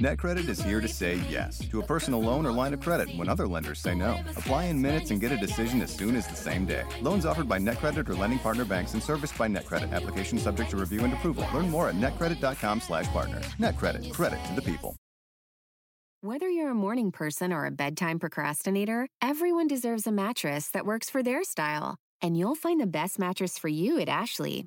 NetCredit is here to say yes to a personal loan or line of credit when other lenders say no. Apply in minutes and get a decision as soon as the same day. Loans offered by NetCredit or lending partner banks and serviced by NetCredit. Application subject to review and approval. Learn more at netcredit.com/partner. NetCredit. Credit to the people. Whether you're a morning person or a bedtime procrastinator, everyone deserves a mattress that works for their style. And you'll find the best mattress for you at Ashley.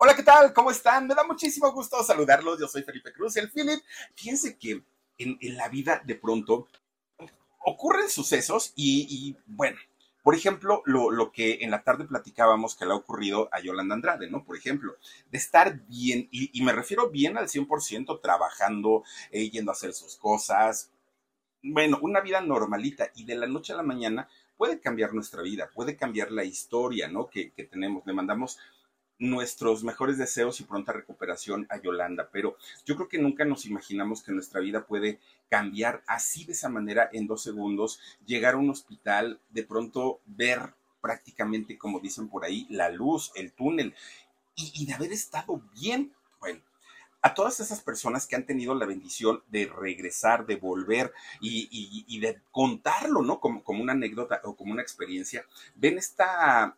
Hola, ¿qué tal? ¿Cómo están? Me da muchísimo gusto saludarlos. Yo soy Felipe Cruz, el Philip. Fíjense que en, la vida de pronto ocurren sucesos y, bueno, por ejemplo, lo, que en la tarde platicábamos que le ha ocurrido a Yolanda Andrade, ¿no? Por ejemplo, de estar bien, y, me refiero bien al 100% trabajando, eh, yendo a hacer sus cosas, bueno, una vida normalita y de la noche a la mañana puede cambiar nuestra vida, puede cambiar la historia, ¿no? Que, que tenemos. Le mandamos nuestros mejores deseos y pronta recuperación a Yolanda, pero yo creo que nunca nos imaginamos que nuestra vida puede cambiar así de esa manera en dos segundos, llegar a un hospital, de pronto ver prácticamente, como dicen por ahí, la luz, el túnel, y, de haber estado bien. Bueno, a todas esas personas que han tenido la bendición de regresar, de volver y, de contarlo, ¿no? Como, como una anécdota o como una experiencia, ven esta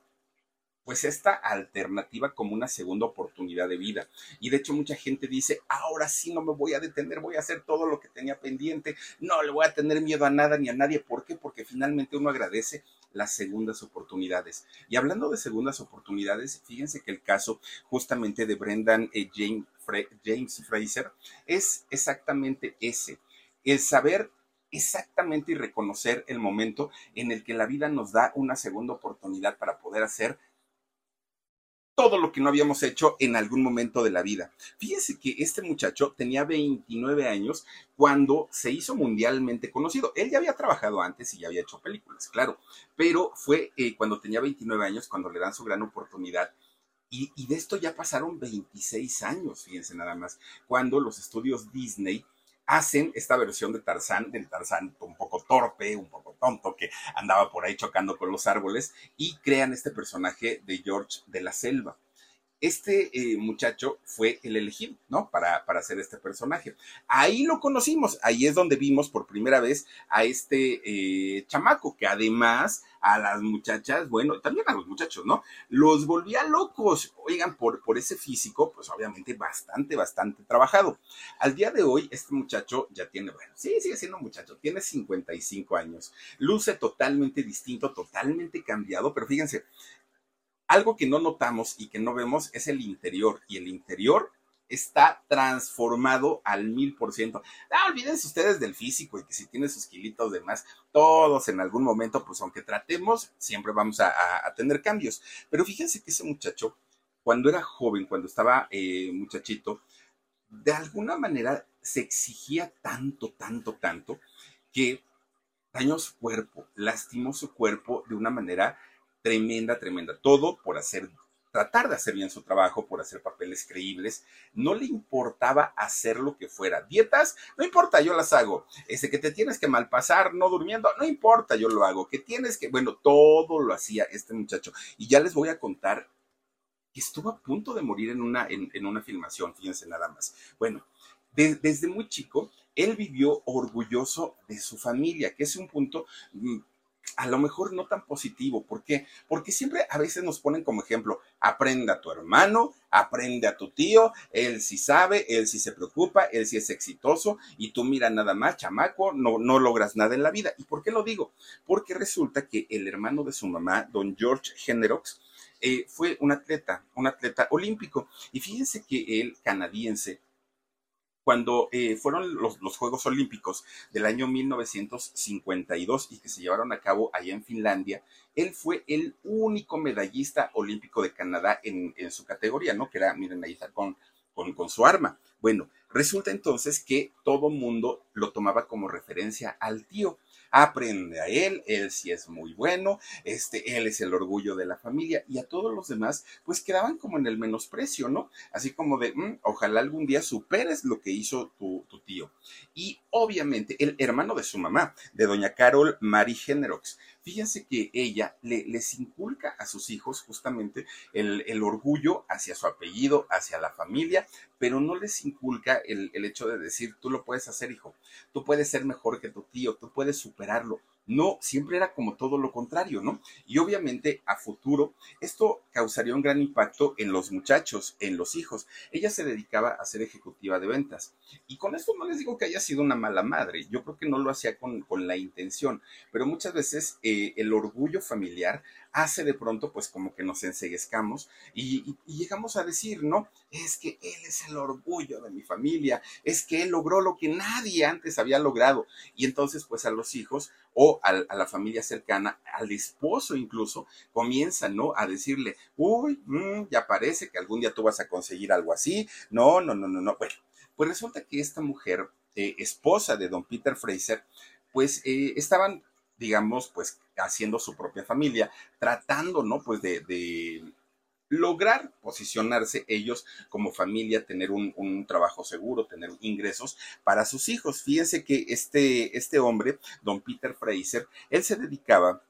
pues esta alternativa como una segunda oportunidad de vida. Y de hecho mucha gente dice, ahora sí no me voy a detener, voy a hacer todo lo que tenía pendiente, no le voy a tener miedo a nada ni a nadie. ¿Por qué? Porque finalmente uno agradece las segundas oportunidades. Y hablando de segundas oportunidades, fíjense que el caso justamente de Brendan eh, James, James Fraser es exactamente ese, el saber exactamente y reconocer el momento en el que la vida nos da una segunda oportunidad para poder hacer todo lo que no habíamos hecho en algún momento de la vida. Fíjese que este muchacho tenía 29 años cuando se hizo mundialmente conocido. Él ya había trabajado antes y ya había hecho películas, claro, pero fue eh, cuando tenía 29 años cuando le dan su gran oportunidad. Y, y de esto ya pasaron 26 años, fíjense nada más, cuando los estudios Disney hacen esta versión de Tarzán, del Tarzán un poco torpe, un poco tonto, que andaba por ahí chocando con los árboles, y crean este personaje de George de la Selva este eh, muchacho fue el elegido, ¿no? Para, para, hacer este personaje. Ahí lo conocimos, ahí es donde vimos por primera vez a este eh, chamaco, que además a las muchachas, bueno, también a los muchachos, ¿no? Los volvía locos, oigan, por, por ese físico, pues obviamente bastante, bastante trabajado. Al día de hoy, este muchacho ya tiene, bueno, sí, sigue siendo muchacho, tiene 55 años, luce totalmente distinto, totalmente cambiado, pero fíjense, algo que no notamos y que no vemos es el interior, y el interior está transformado al mil por ciento. Ah, olvídense ustedes del físico y que si tiene sus kilitos de más, todos en algún momento, pues aunque tratemos, siempre vamos a, tener cambios. Pero fíjense que ese muchacho, cuando era joven, cuando estaba eh, muchachito, de alguna manera se exigía tanto, tanto, tanto, que dañó su cuerpo, lastimó su cuerpo de una manera tremenda, tremenda. Todo por hacer, tratar de hacer bien su trabajo, por hacer papeles creíbles. No le importaba hacer lo que fuera. Dietas, no importa, yo las hago. Ese que te tienes que malpasar no durmiendo, no importa, yo lo hago. Que tienes que, bueno, todo lo hacía este muchacho. Y ya les voy a contar que estuvo a punto de morir en una, en, una filmación, fíjense nada más. Bueno, desde muy chico, él vivió orgulloso de su familia, que es un punto mm, a lo mejor no tan positivo. ¿Por qué? Porque siempre a veces nos ponen como ejemplo, aprende a tu hermano, aprende a tu tío, él sí sabe, él sí se preocupa, él sí es exitoso y tú mira nada más, chamaco, no, no logras nada en la vida. ¿Y por qué lo digo? Porque resulta que el hermano de su mamá, don George Generox, eh, fue un atleta, un atleta olímpico. Y fíjense que el canadiense cuando eh, fueron los, Juegos Olímpicos del año 1952 y que se llevaron a cabo allá en Finlandia, él fue el único medallista olímpico de Canadá en, su categoría, ¿no? Que era, miren, ahí está con, con, con su arma. Bueno, resulta entonces que todo mundo lo tomaba como referencia al tío. Aprende a él, él sí es muy bueno, este, él es el orgullo de la familia y a todos los demás pues quedaban como en el menosprecio, ¿no? Así como de, mm, ojalá algún día superes lo que hizo tu, tío. Y obviamente el hermano de su mamá, de doña Carol Mary Generox, fíjense que ella le, les inculca a sus hijos justamente el, el, orgullo hacia su apellido, hacia la familia, pero no les inculca el, el hecho de decir, tú lo puedes hacer, hijo, tú puedes ser mejor que tu tío, tú puedes superarlo. No, siempre era como todo lo contrario, ¿no? Y obviamente a futuro esto causaría un gran impacto en los muchachos, en los hijos. Ella se dedicaba a ser ejecutiva de ventas. Y con esto no les digo que haya sido una mala madre, yo creo que no lo hacía con, con la intención, pero muchas veces eh, el orgullo familiar hace de pronto pues como que nos enseguezcamos y, llegamos a decir, no, es que él es el orgullo de mi familia, es que él logró lo que nadie antes había logrado. Y entonces pues a los hijos o a, la familia cercana, al esposo incluso, comienzan, ¿no? A decirle, uy, mmm, ya parece que algún día tú vas a conseguir algo así. No, no, no, no, no. Bueno, pues resulta que esta mujer, eh, esposa de don Peter Fraser, pues eh, estaban digamos, pues haciendo su propia familia, tratando, ¿no? Pues de, de lograr posicionarse ellos como familia, tener un, un, trabajo seguro, tener ingresos para sus hijos. Fíjense que este, este hombre, don Peter Fraser, él se dedicaba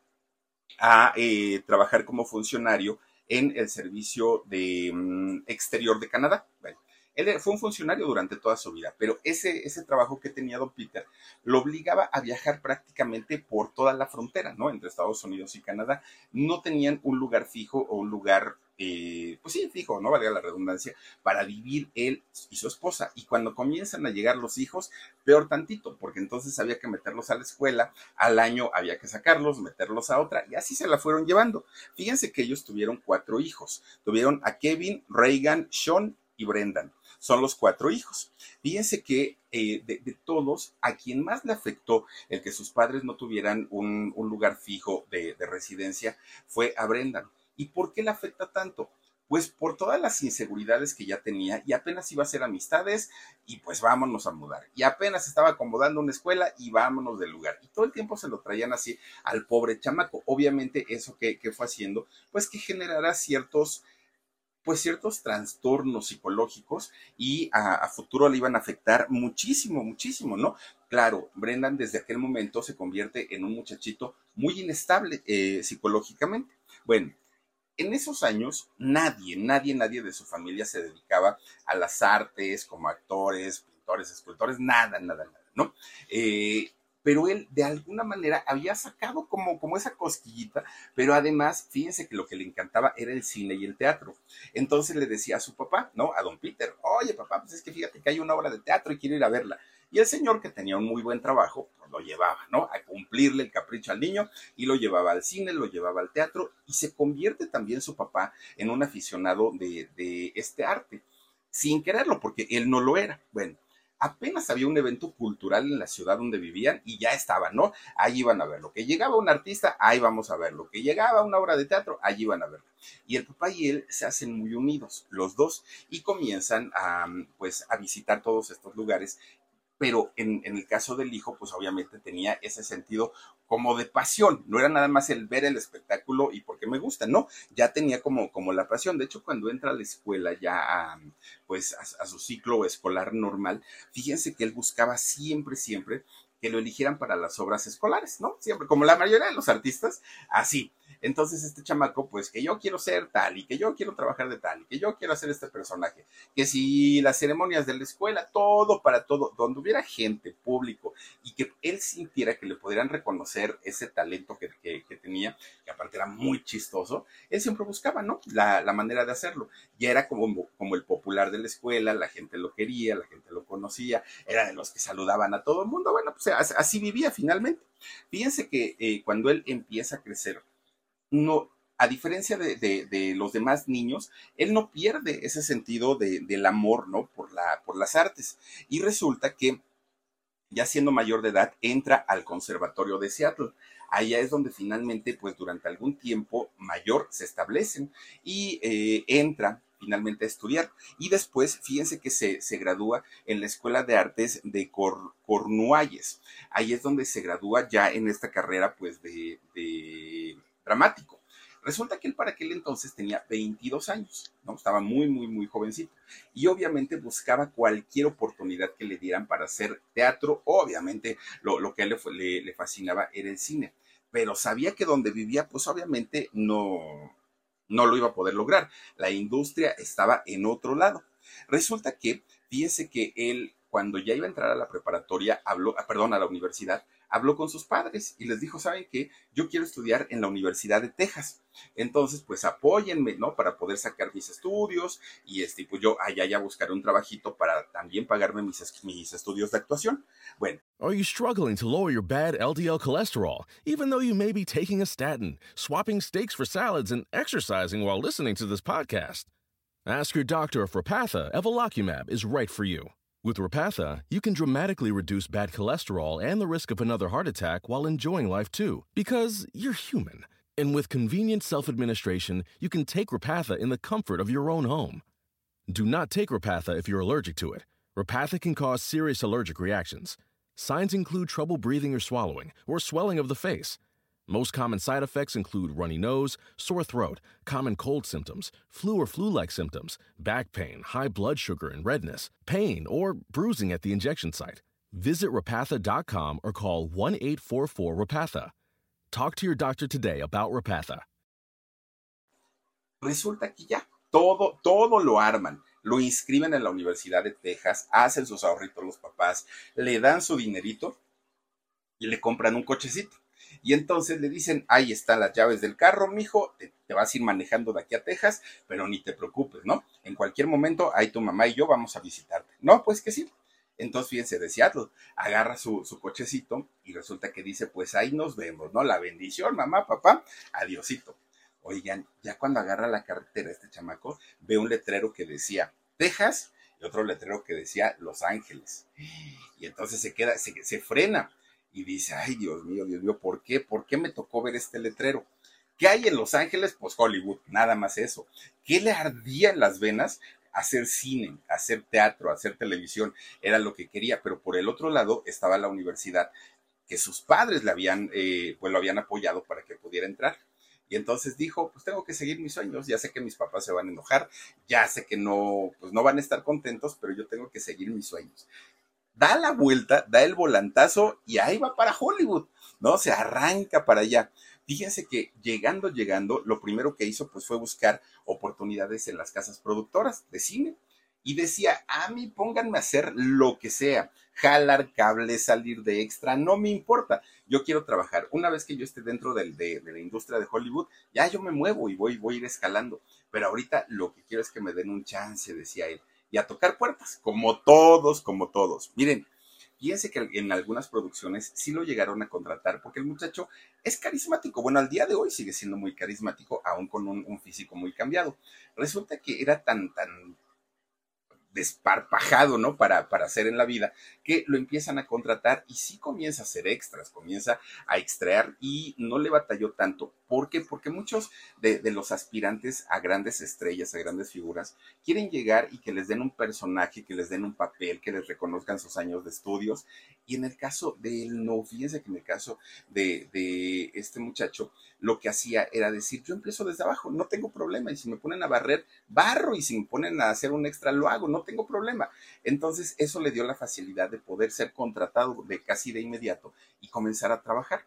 a eh, trabajar como funcionario en el servicio de um, exterior de Canadá. Bueno, él fue un funcionario durante toda su vida, pero ese, ese trabajo que tenía Don Peter lo obligaba a viajar prácticamente por toda la frontera, ¿no? Entre Estados Unidos y Canadá. No tenían un lugar fijo o un lugar, eh, pues sí, fijo, no valga la redundancia, para vivir él y su esposa. Y cuando comienzan a llegar los hijos, peor tantito, porque entonces había que meterlos a la escuela, al año había que sacarlos, meterlos a otra, y así se la fueron llevando. Fíjense que ellos tuvieron cuatro hijos. Tuvieron a Kevin, Reagan, Sean y Brendan son los cuatro hijos. Fíjense que eh, de, todos, a quien más le afectó el que sus padres no tuvieran un, un lugar fijo de, de, residencia fue a Brendan. ¿Y por qué le afecta tanto? Pues por todas las inseguridades que ya tenía y apenas iba a hacer amistades y pues vámonos a mudar. Y apenas estaba acomodando una escuela y vámonos del lugar. Y todo el tiempo se lo traían así al pobre chamaco. Obviamente eso que, que fue haciendo, pues que generara ciertos pues ciertos trastornos psicológicos y a, futuro le iban a afectar muchísimo, muchísimo, ¿no? Claro, Brendan desde aquel momento se convierte en un muchachito muy inestable eh, psicológicamente. Bueno, en esos años nadie, nadie, nadie de su familia se dedicaba a las artes como actores, pintores, escultores, nada, nada, nada, ¿no? Eh, pero él de alguna manera había sacado como, como esa cosquillita, pero además, fíjense que lo que le encantaba era el cine y el teatro. Entonces le decía a su papá, ¿no? A don Peter, oye papá, pues es que fíjate que hay una obra de teatro y quiero ir a verla. Y el señor, que tenía un muy buen trabajo, pues lo llevaba, ¿no? A cumplirle el capricho al niño y lo llevaba al cine, lo llevaba al teatro y se convierte también su papá en un aficionado de, de este arte, sin quererlo, porque él no lo era. Bueno, apenas había un evento cultural en la ciudad donde vivían y ya estaban, ¿no? Ahí iban a verlo. Que llegaba un artista, ahí vamos a verlo. Que llegaba una obra de teatro, allí iban a verlo. Y el papá y él se hacen muy unidos, los dos, y comienzan a, pues, a visitar todos estos lugares pero en, en, el caso del hijo, pues obviamente tenía ese sentido como de pasión, no era nada más el ver el espectáculo y porque me gusta, no, ya tenía como, como la pasión. De hecho, cuando entra a la escuela ya a, pues a, a su ciclo escolar normal, fíjense que él buscaba siempre, siempre que lo eligieran para las obras escolares, ¿no? Siempre, como la mayoría de los artistas, así. Entonces este chamaco, pues que yo quiero ser tal y que yo quiero trabajar de tal y que yo quiero hacer este personaje, que si las ceremonias de la escuela, todo para todo, donde hubiera gente, público y que él sintiera que le pudieran reconocer ese talento que, que, que tenía, que aparte era muy chistoso, él siempre buscaba, ¿no? La, la manera de hacerlo. Ya era como, como el popular de la escuela, la gente lo quería, la gente lo conocía, era de los que saludaban a todo el mundo, bueno, pues así vivía finalmente. Fíjense que eh, cuando él empieza a crecer, no, a diferencia de, los demás niños, él no pierde ese sentido de, del amor, ¿no? Por las artes. Y resulta que, ya siendo mayor de edad, entra al Conservatorio de Seattle. Allá es donde finalmente, pues durante algún tiempo mayor, se establecen y eh, entra finalmente a estudiar. Y después, fíjense que se, se gradúa en la Escuela de Artes de Cornualles. Ahí es donde se gradúa ya en esta carrera, pues, de, dramático. Resulta que él para aquel entonces tenía 22 años, ¿no? Estaba muy, muy, muy jovencito. Y obviamente buscaba cualquier oportunidad que le dieran para hacer teatro. Obviamente lo, lo que él le, le, fascinaba era el cine. Pero sabía que donde vivía, pues obviamente no, no lo iba a poder lograr. La industria estaba en otro lado. Resulta que, fíjese que él, cuando ya iba a entrar a la preparatoria, habló, ah, perdón, a la universidad, habló con sus padres y les dijo, ¿saben qué? Yo quiero estudiar en la Universidad de Texas. Entonces, pues apóyenme, ¿no? Para poder sacar mis estudios y este, pues yo allá ya buscaré un trabajito para también pagarme mis, estudios de actuación. Bueno. Are you struggling to lower your bad LDL cholesterol, even though you may be taking a statin, swapping steaks for salads, and exercising while listening to this podcast? Ask your doctor if Repatha Evolocumab is right for you. With Repatha, you can dramatically reduce bad cholesterol and the risk of another heart attack while enjoying life too. Because you're human. And with convenient self administration, you can take Repatha in the comfort of your own home. Do not take Repatha if you're allergic to it. Repatha can cause serious allergic reactions. Signs include trouble breathing or swallowing, or swelling of the face. Most common side effects include runny nose, sore throat, common cold symptoms, flu or flu like symptoms, back pain, high blood sugar and redness, pain, or bruising at the injection site. Visit repatha.com or call 1 844 Repatha. Talk to your doctor today about Repatha. Resulta que ya todo, todo lo arman. Lo inscriben en la Universidad de Texas, hacen sus ahorritos los papás, le dan su dinerito y le compran un cochecito. Y entonces le dicen, ahí están las llaves del carro, mijo, te, te vas a ir manejando de aquí a Texas, pero ni te preocupes, ¿no? En cualquier momento, ahí tu mamá y yo vamos a visitarte. No, pues que sí. Entonces, fíjense, de Seattle, agarra su, su, cochecito y resulta que dice, pues ahí nos vemos, ¿no? La bendición, mamá, papá, adiosito. Oigan, ya cuando agarra la carretera este chamaco, ve un letrero que decía Texas y otro letrero que decía Los Ángeles. Y entonces se queda, se, se frena y dice, ay Dios mío, Dios mío, ¿por qué? ¿Por qué me tocó ver este letrero? ¿Qué hay en Los Ángeles? Pues Hollywood, nada más eso. ¿Qué le ardía en las venas? Hacer cine, hacer teatro, hacer televisión, era lo que quería, pero por el otro lado estaba la universidad que sus padres le habían, eh, pues lo habían apoyado para que pudiera entrar. Y entonces dijo, pues tengo que seguir mis sueños, ya sé que mis papás se van a enojar, ya sé que no, pues no van a estar contentos, pero yo tengo que seguir mis sueños da la vuelta, da el volantazo y ahí va para Hollywood, ¿no? Se arranca para allá. Fíjense que llegando, llegando, lo primero que hizo pues fue buscar oportunidades en las casas productoras de cine. Y decía, a mí pónganme a hacer lo que sea, jalar cables, salir de extra, no me importa. Yo quiero trabajar. Una vez que yo esté dentro de, de, de la industria de Hollywood, ya yo me muevo y voy, voy a ir escalando. Pero ahorita lo que quiero es que me den un chance, decía él y a tocar puertas, como todos, como todos. Miren, fíjense que en algunas producciones sí lo llegaron a contratar porque el muchacho es carismático. Bueno, al día de hoy sigue siendo muy carismático, aún con un, un físico muy cambiado. Resulta que era tan, tan desparpajado, ¿no? Para, para hacer en la vida, que lo empiezan a contratar y sí comienza a hacer extras, comienza a extraer y no le batalló tanto. ¿Por qué? Porque muchos de, de, los aspirantes a grandes estrellas, a grandes figuras, quieren llegar y que les den un personaje, que les den un papel, que les reconozcan sus años de estudios. Y en el caso de él, no, fíjense que en el caso de, de este muchacho, lo que hacía era decir, yo empiezo desde abajo, no tengo problema, y si me ponen a barrer, barro, y si me ponen a hacer un extra, lo hago, no tengo problema. Entonces, eso le dio la facilidad de poder ser contratado de casi de inmediato y comenzar a trabajar.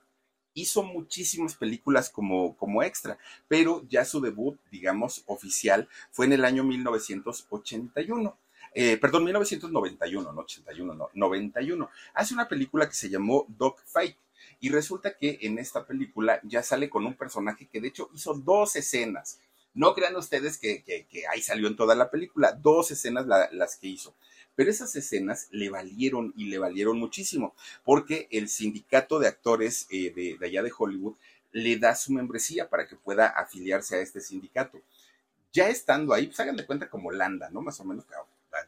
Hizo muchísimas películas como, como extra, pero ya su debut, digamos, oficial fue en el año 1981. Eh, perdón, 1991, no 81, no, 91. Hace una película que se llamó Dog Fight y resulta que en esta película ya sale con un personaje que de hecho hizo dos escenas. No crean ustedes que, ahí salió en toda la película, dos escenas la, las que hizo. Pero esas escenas le valieron y le valieron muchísimo, porque el sindicato de actores eh, de, allá de Hollywood le da su membresía para que pueda afiliarse a este sindicato. Ya estando ahí, pues hagan de cuenta como Landa, ¿no? Más o menos,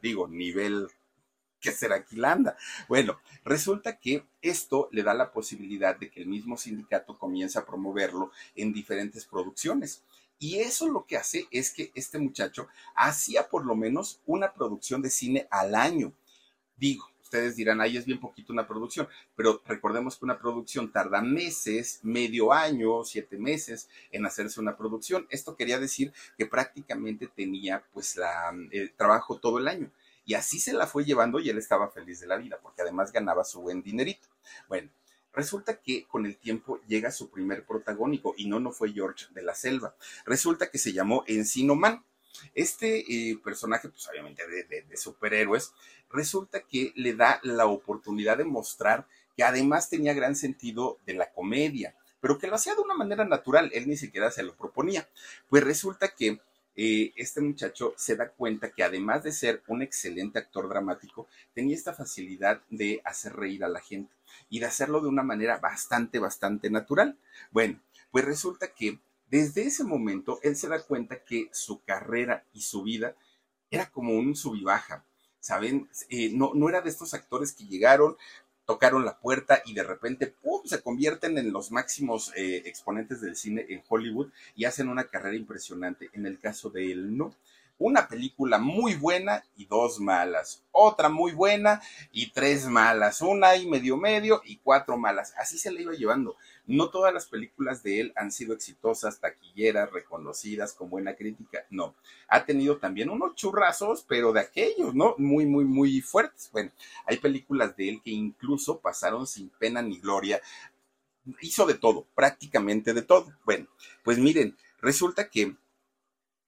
digo, nivel que será Quilanda. Bueno, resulta que esto le da la posibilidad de que el mismo sindicato comience a promoverlo en diferentes producciones. Y eso lo que hace es que este muchacho hacía por lo menos una producción de cine al año. Digo, ustedes dirán, ahí es bien poquito una producción, pero recordemos que una producción tarda meses, medio año, siete meses en hacerse una producción. Esto quería decir que prácticamente tenía pues la, el trabajo todo el año. Y así se la fue llevando y él estaba feliz de la vida, porque además ganaba su buen dinerito. Bueno, Resulta que con el tiempo llega su primer protagónico y no, no fue George de la Selva. Resulta que se llamó Encino Man. Este eh, personaje, pues obviamente de, de, superhéroes, resulta que le da la oportunidad de mostrar que además tenía gran sentido de la comedia, pero que lo hacía de una manera natural, él ni siquiera se lo proponía. Pues resulta que eh, este muchacho se da cuenta que además de ser un excelente actor dramático, tenía esta facilidad de hacer reír a la gente y de hacerlo de una manera bastante, bastante natural. Bueno, pues resulta que desde ese momento él se da cuenta que su carrera y su vida era como un sub. ¿Saben? Eh, no, no era de estos actores que llegaron, tocaron la puerta y de repente ¡pum! se convierten en los máximos eh, exponentes del cine en Hollywood y hacen una carrera impresionante. En el caso de él, no. Una película muy buena y dos malas. Otra muy buena y tres malas. Una y medio medio y cuatro malas. Así se le iba llevando. No todas las películas de él han sido exitosas, taquilleras, reconocidas, con buena crítica, no. Ha tenido también unos churrazos, pero de aquellos, ¿no? Muy, muy, muy fuertes. Bueno, hay películas de él que incluso pasaron sin pena ni gloria. Hizo de todo, prácticamente de todo. Bueno, pues miren, resulta que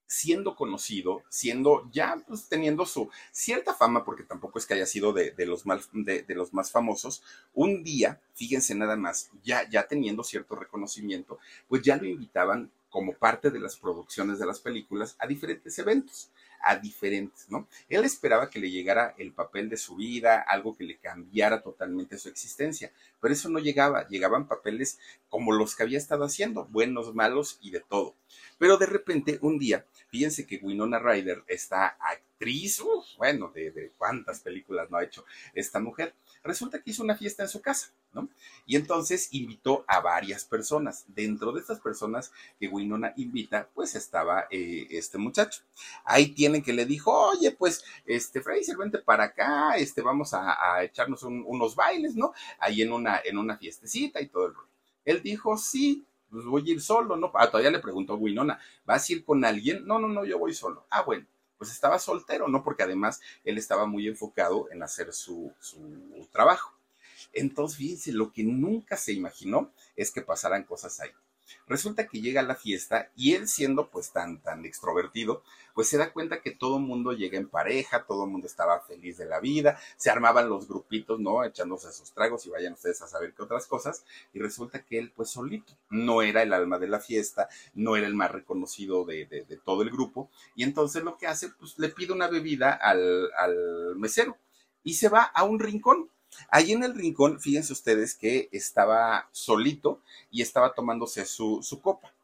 siendo conocido, siendo ya pues, teniendo su cierta fama, porque tampoco es que haya sido de, los, de, los más famosos, un día, fíjense nada más, ya, ya teniendo cierto reconocimiento, pues ya lo invitaban como parte de las producciones de las películas a diferentes eventos a diferentes, ¿no? Él esperaba que le llegara el papel de su vida, algo que le cambiara totalmente su existencia, pero eso no llegaba, llegaban papeles como los que había estado haciendo, buenos, malos y de todo. Pero de repente, un día, fíjense que Winona Ryder, esta actriz, bueno, de, de cuántas películas no ha hecho esta mujer, resulta que hizo una fiesta en su casa, ¿no? Y entonces invitó a varias personas. Dentro de estas personas que Winona invita, pues estaba eh, este muchacho. Ahí tienen que le dijo, oye, pues, este, Fraser, vente para acá, este, vamos a, echarnos unos bailes, ¿no? Ahí en una, en una fiestecita y todo el rollo. Él dijo, sí, pues voy a ir solo, ¿no? Ah, todavía le preguntó Winona, ¿vas a ir con alguien? No, no, no, yo voy solo. Ah, bueno pues estaba soltero, ¿no? Porque además él estaba muy enfocado en hacer su, su trabajo. Entonces, fíjense, lo que nunca se imaginó es que pasaran cosas ahí. Resulta que llega a la fiesta y él siendo pues tan, tan extrovertido, pues se da cuenta que todo el mundo llega en pareja, todo el mundo estaba feliz de la vida, se armaban los grupitos, ¿no? Echándose sus tragos y vayan ustedes a saber qué otras cosas. Y resulta que él pues solito, no era el alma de la fiesta, no era el más reconocido de, de, de todo el grupo. Y entonces lo que hace, pues le pide una bebida al, al mesero y se va a un rincón Allí en el rincón, fíjense ustedes que estaba solito y estaba tomándose su, copa.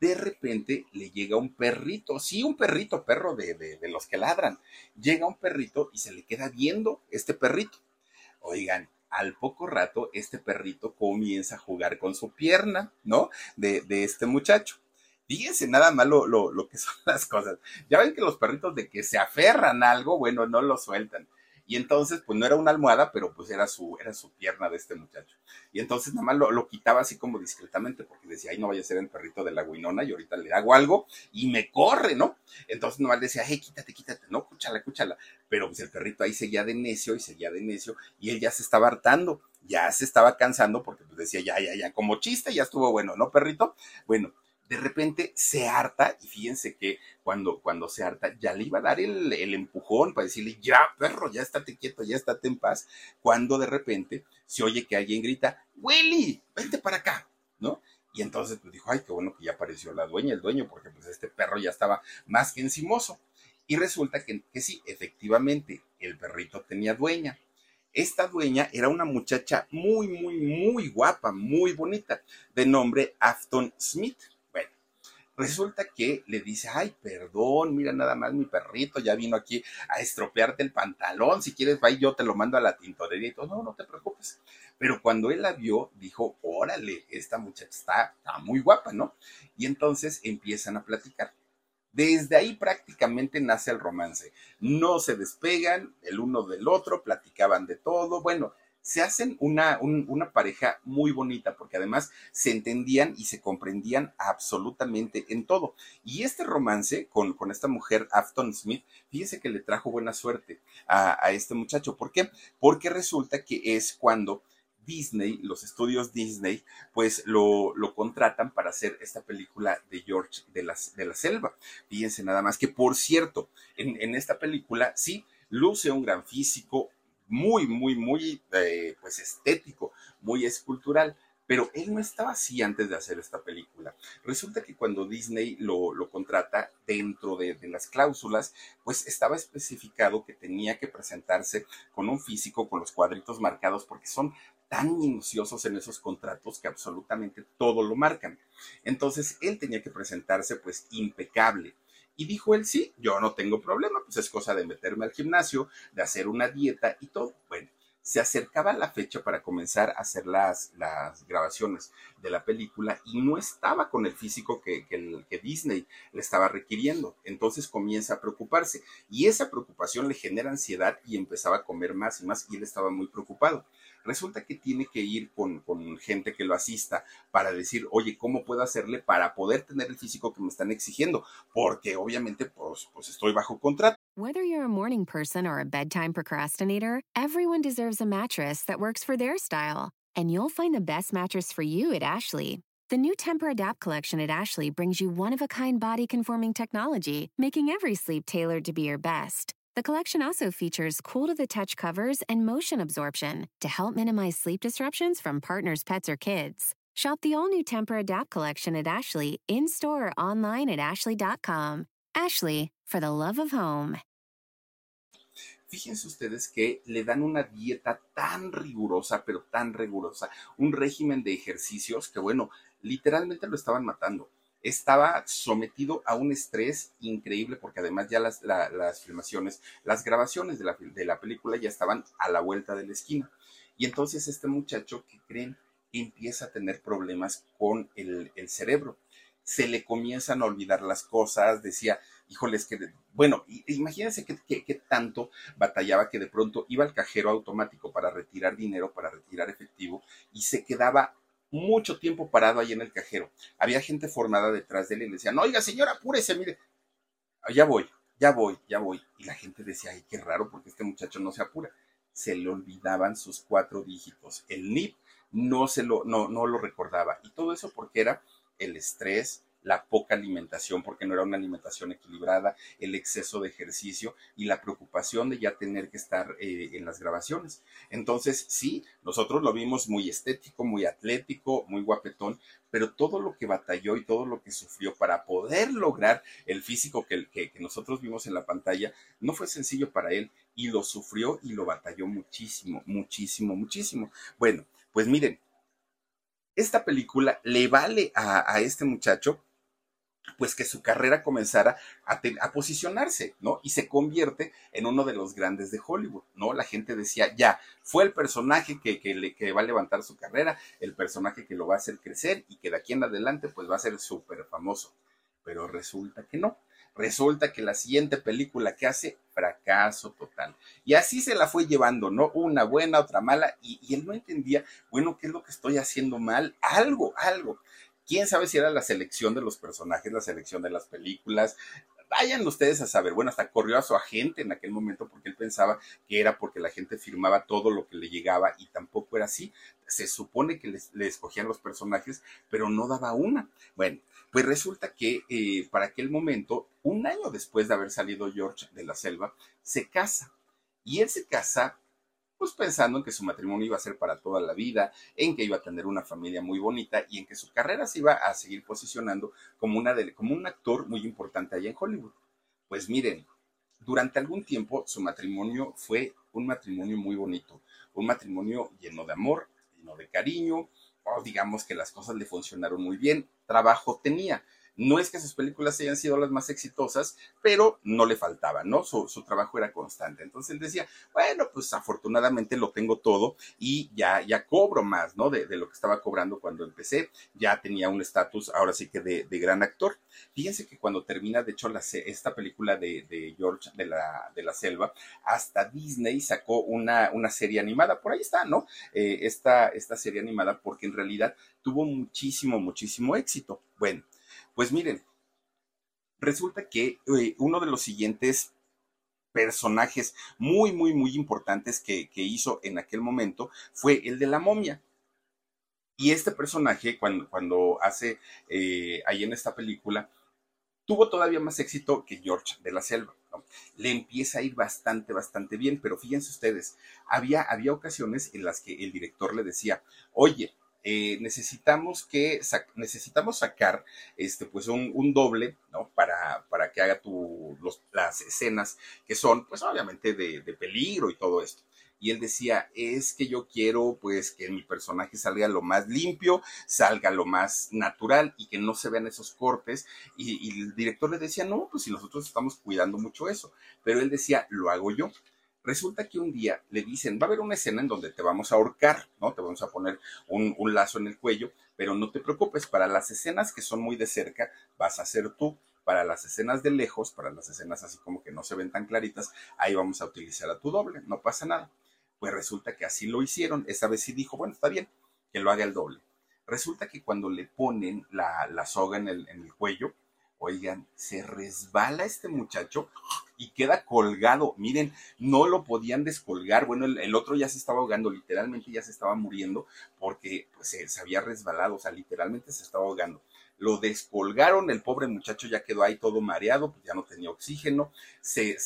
De repente le llega un perrito, sí, un perrito, perro de, de, los que ladran. Llega un perrito y se le queda viendo este perrito. Oigan, al poco rato este perrito comienza a jugar con su pierna, ¿no? De, de este muchacho. Fíjense nada más lo, lo, lo, que son las cosas. Ya ven que los perritos de que se aferran a algo, bueno, no lo sueltan. Y entonces, pues no era una almohada, pero pues era su, era su pierna de este muchacho. Y entonces nada más lo, quitaba así como discretamente, porque decía, ay, no vaya a ser el perrito de la guinona y ahorita le hago algo y me corre, ¿no? Entonces nomás decía, hey, quítate, quítate, no, escúchala, escúchala. Pero pues el perrito ahí seguía de necio y seguía de necio y él ya se estaba hartando, ya se estaba cansando porque pues decía, ya, ya, ya, como chiste, ya estuvo bueno, ¿no, perrito? Bueno, de repente se harta, y fíjense que cuando, cuando se harta, ya le iba a dar el, empujón para decirle, ya, perro, ya estate quieto, ya estate en paz, cuando de repente se oye que alguien grita, Willy, vente para acá, ¿no? Y entonces pues dijo, ay, qué bueno que ya apareció la dueña, el dueño, porque pues este perro ya estaba más que encimoso. Y resulta que, que sí, efectivamente, el perrito tenía dueña. Esta dueña era una muchacha muy, muy, muy guapa, muy bonita, de nombre Afton Smith Resulta que le dice, ay, perdón, mira nada más mi perrito, ya vino aquí a estropearte el pantalón, si quieres, va y yo te lo mando a la tintorería y todo, no, no te preocupes. Pero cuando él la vio, dijo, órale, esta muchacha está, está muy guapa, ¿no? Y entonces empiezan a platicar. Desde ahí prácticamente nace el romance. No se despegan el uno del otro, platicaban de todo. Bueno, se hacen una, una pareja muy bonita porque además se entendían y se comprendían absolutamente en todo. Y este romance con, con esta mujer, Afton Smith, fíjese que le trajo buena suerte a, a este muchacho. ¿Por qué? Porque resulta que es cuando Disney, los estudios Disney, pues lo, lo, contratan para hacer esta película de George de la, de la Selva. Fíjense nada más que, por cierto, en, en esta película sí luce un gran físico, muy, muy, muy, eh, pues estético, muy escultural. Pero él no estaba así antes de hacer esta película. Resulta que cuando Disney lo, lo contrata dentro de, de, las cláusulas, pues estaba especificado que tenía que presentarse con un físico con los cuadritos marcados porque son tan minuciosos en esos contratos que absolutamente todo lo marcan. Entonces él tenía que presentarse pues impecable. Y dijo él, sí, yo no tengo problema, pues es cosa de meterme al gimnasio, de hacer una dieta y todo. Bueno, se acercaba la fecha para comenzar a hacer las, las grabaciones de la película y no estaba con el físico que, que, que, Disney le estaba requiriendo. Entonces comienza a preocuparse y esa preocupación le genera ansiedad y empezaba a comer más y más y él estaba muy preocupado. Resulta que tiene que ir con, con gente que lo asista para decir, oye, ¿cómo puedo hacerle para poder tener el físico que me están exigiendo? Porque obviamente pues, pues estoy bajo contrato. Whether you're a morning person or a bedtime procrastinator, everyone deserves a mattress that works for their style. And you'll find the best mattress for you at Ashley. The new Temper Adapt collection at Ashley brings you one of a kind body conforming technology, making every sleep tailored to be your best. The collection also features cool to the touch covers and motion absorption to help minimize sleep disruptions from partners, pets, or kids. Shop the all new Temper Adapt collection at Ashley in store or online at ashley.com. Ashley, for the love of home. Fíjense ustedes que le dan una dieta tan rigurosa, pero tan rigurosa, un régimen de ejercicios que, bueno, literalmente lo estaban matando. Estaba sometido a un estrés increíble porque además ya las, la, las filmaciones, las grabaciones de la, de la, película ya estaban a la vuelta de la esquina. Y entonces este muchacho, que creen? Empieza a tener problemas con el, el cerebro. Se le comienzan a olvidar las cosas, decía, híjoles, que, bueno, imagínense que, que, tanto batallaba que de pronto iba al cajero automático para retirar dinero, para retirar efectivo, y se quedaba mucho tiempo parado ahí en el cajero. Había gente formada detrás de él y le decían, oiga, señora, apúrese, mire, ya voy, ya voy, ya voy. Y la gente decía, ay, qué raro, porque este muchacho no se apura. Se le olvidaban sus cuatro dígitos. El NIP no se lo, no, no lo recordaba. Y todo eso porque era el estrés, la poca alimentación, porque no era una alimentación equilibrada, el exceso de ejercicio y la preocupación de ya tener que estar eh, en las grabaciones. Entonces, sí, nosotros lo vimos muy estético, muy atlético, muy guapetón, pero todo lo que batalló y todo lo que sufrió para poder lograr el físico que, que, que nosotros vimos en la pantalla, no fue sencillo para él y lo sufrió y lo batalló muchísimo, muchísimo, muchísimo. Bueno, pues miren, esta película le vale a, a este muchacho pues que su carrera comenzara a, a, posicionarse, ¿no? Y se convierte en uno de los grandes de Hollywood, ¿no? La gente decía, ya, fue el personaje que, le, va a levantar su carrera, el personaje que lo va a hacer crecer y que de aquí en adelante pues va a ser súper famoso. Pero resulta que no. Resulta que la siguiente película que hace, fracaso total. Y así se la fue llevando, ¿no? Una buena, otra mala, y, y él no entendía, bueno, ¿qué es lo que estoy haciendo mal? Algo, algo quién sabe si era la selección de los personajes, la selección de las películas. Vayan ustedes a saber, bueno, hasta corrió a su agente en aquel momento porque él pensaba que era porque la gente firmaba todo lo que le llegaba y tampoco era así. Se supone que les, le escogían los personajes, pero no daba una. Bueno, pues resulta que eh, para aquel momento, un año después de haber salido George de la selva, se casa. Y él se casa pues pensando en que su matrimonio iba a ser para toda la vida, en que iba a tener una familia muy bonita y en que su carrera se iba a seguir posicionando como, una de, como un actor muy importante allá en Hollywood. Pues miren, durante algún tiempo su matrimonio fue un matrimonio muy bonito, un matrimonio lleno de amor, lleno de cariño, o digamos que las cosas le funcionaron muy bien, trabajo tenía, No es que sus películas hayan sido las más exitosas, pero no le faltaba, ¿no? Su, trabajo era constante. Entonces él decía, bueno, pues afortunadamente lo tengo todo y ya, ya cobro más, ¿no? De, lo que estaba cobrando cuando empecé. Ya tenía un estatus, ahora sí que de, gran actor. Fíjense que cuando termina, de hecho, la, esta película de, George de la, de la Selva, hasta Disney sacó una, una serie animada. Por ahí está, ¿no? Eh, esta, esta serie animada, porque en realidad tuvo muchísimo, muchísimo éxito. Bueno, pues miren, resulta que eh, uno de los siguientes personajes muy, muy, muy importantes que, hizo en aquel momento fue el de la momia. Y este personaje, cuando, cuando hace eh, ahí en esta película, tuvo todavía más éxito que George de la Selva. Le empieza a ir bastante, bastante bien, pero fíjense ustedes, había, había ocasiones en las que el director le decía, oye, eh, necesitamos que necesitamos sacar este pues un, doble ¿no? para, para que haga tu, las escenas que son pues obviamente de, de, peligro y todo esto. Y él decía es que yo quiero pues que mi personaje salga lo más limpio salga lo más natural y que no se vean esos cortes y, y el director le decía no pues si nosotros estamos cuidando mucho eso pero él decía lo hago yo Resulta que un día le dicen, va a haber una escena en donde te vamos a ahorcar, ¿no? Te vamos a poner un, lazo en el cuello, pero no te preocupes, para las escenas que son muy de cerca, vas a ser tú. Para las escenas de lejos, para las escenas así como que no se ven tan claritas, ahí vamos a utilizar a tu doble, no pasa nada. Pues resulta que así lo hicieron. Esta vez sí dijo, bueno, está bien, que lo haga el doble. Resulta que cuando le ponen la, soga en el, en el cuello, oigan, se resbala este muchacho y queda colgado. Miren, no lo podían descolgar. Bueno, el, otro ya se estaba ahogando, literalmente ya se estaba muriendo porque pues, se, había resbalado, o sea, literalmente se estaba ahogando. Lo descolgaron, el pobre muchacho ya quedó ahí todo mareado, pues ya no tenía oxígeno. Se,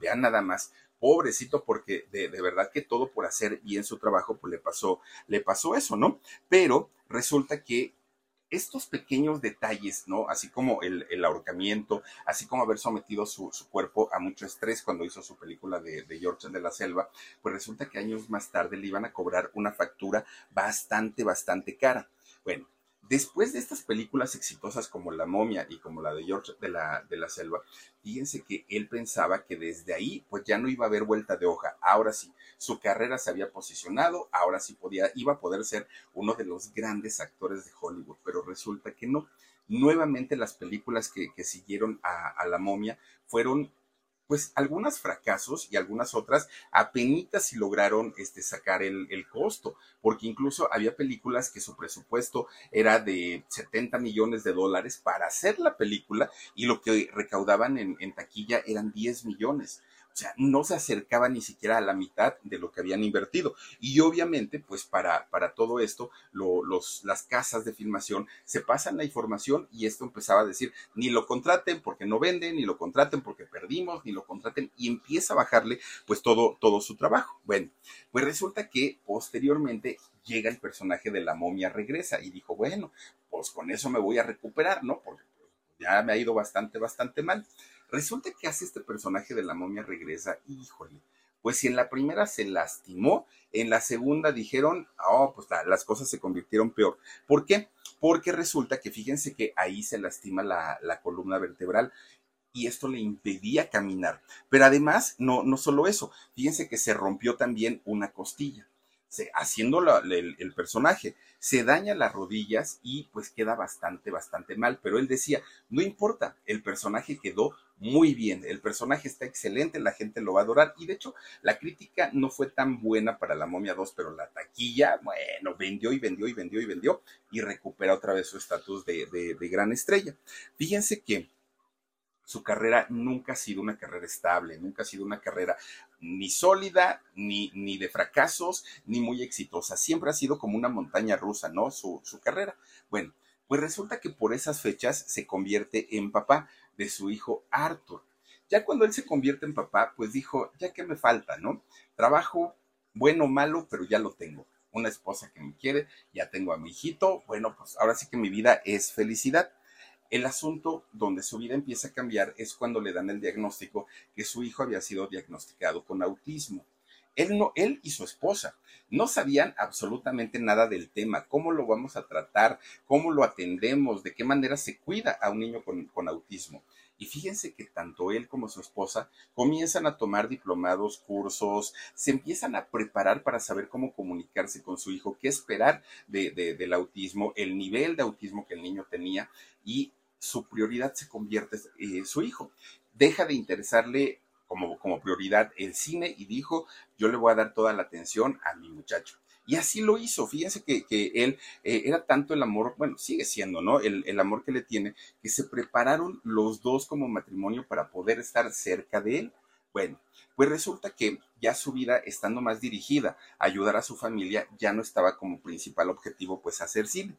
vean nada más, pobrecito, porque de, de, verdad que todo por hacer bien su trabajo, pues le pasó, le pasó eso, ¿no? Pero resulta que estos pequeños detalles, ¿no? Así como el, ahorcamiento, así como haber sometido su, cuerpo a mucho estrés cuando hizo su película de, de George de la Selva, pues resulta que años más tarde le iban a cobrar una factura bastante, bastante cara. Bueno, Después de estas películas exitosas como La momia y como la de George de la, de la Selva, fíjense que él pensaba que desde ahí pues ya no iba a haber vuelta de hoja. Ahora sí, su carrera se había posicionado, ahora sí podía, iba a poder ser uno de los grandes actores de Hollywood, pero resulta que no. Nuevamente las películas que, siguieron a, a la momia fueron pues algunas fracasos y algunas otras apenas si lograron este, sacar el, costo, porque incluso había películas que su presupuesto era de 70 millones de dólares para hacer la película y lo que recaudaban en, en taquilla eran 10 millones. O sea, no se acercaba ni siquiera a la mitad de lo que habían invertido. Y obviamente, pues para, para todo esto, los, las casas de filmación se pasan la información y esto empezaba a decir, ni lo contraten porque no venden, ni lo contraten porque perdimos, ni lo contraten, y empieza a bajarle pues todo, todo su trabajo. Bueno, pues resulta que posteriormente llega el personaje de la momia, regresa y dijo, bueno, pues con eso me voy a recuperar, ¿no? Porque ya me ha ido bastante, bastante mal. Resulta que hace este personaje de la momia regresa, híjole, pues si en la primera se lastimó, en la segunda dijeron, oh, pues las cosas se convirtieron peor. ¿Por qué? Porque resulta que fíjense que ahí se lastima la, la columna vertebral y esto le impedía caminar. Pero además, no, no solo eso, fíjense que se rompió también una costilla haciendo el, personaje. Se daña las rodillas y pues queda bastante, bastante mal. Pero él decía, no importa, el personaje quedó muy bien, el personaje está excelente, la gente lo va a adorar. Y de hecho, la crítica no fue tan buena para la momia 2, pero la taquilla, bueno, vendió y vendió y vendió y vendió y recupera otra vez su estatus de, de gran estrella. Fíjense que su carrera nunca ha sido una carrera estable, nunca ha sido una carrera ni sólida, ni, ni de fracasos, ni muy exitosa. Siempre ha sido como una montaña rusa, ¿no? Su, su carrera. Bueno, pues resulta que por esas fechas se convierte en papá de su hijo Arthur. Ya cuando él se convierte en papá, pues dijo, ya que me falta, ¿no? Trabajo, bueno o malo, pero ya lo tengo. Una esposa que me quiere, ya tengo a mi hijito, bueno, pues ahora sí que mi vida es felicidad. El asunto donde su vida empieza a cambiar es cuando le dan el diagnóstico que su hijo había sido diagnosticado con autismo. él, no, él y su esposa no sabían absolutamente nada del tema, cómo lo vamos a tratar, cómo lo atendemos, de qué manera se cuida a un niño con, autismo. Y fíjense que tanto él como su esposa comienzan a tomar diplomados, cursos, se empiezan a preparar para saber cómo comunicarse con su hijo, qué esperar de, del autismo, el nivel de autismo que el niño tenía y su prioridad se convierte eh, su hijo. Deja de interesarle como, como prioridad el cine y dijo, yo le voy a dar toda la atención a mi muchacho. Y así lo hizo. Fíjense que, él eh, era tanto el amor, bueno, sigue siendo, ¿no? El, el, amor que le tiene, que se prepararon los dos como matrimonio para poder estar cerca de él. Bueno, pues resulta que ya su vida, estando más dirigida a ayudar a su familia, ya no estaba como principal objetivo, pues, hacer cine.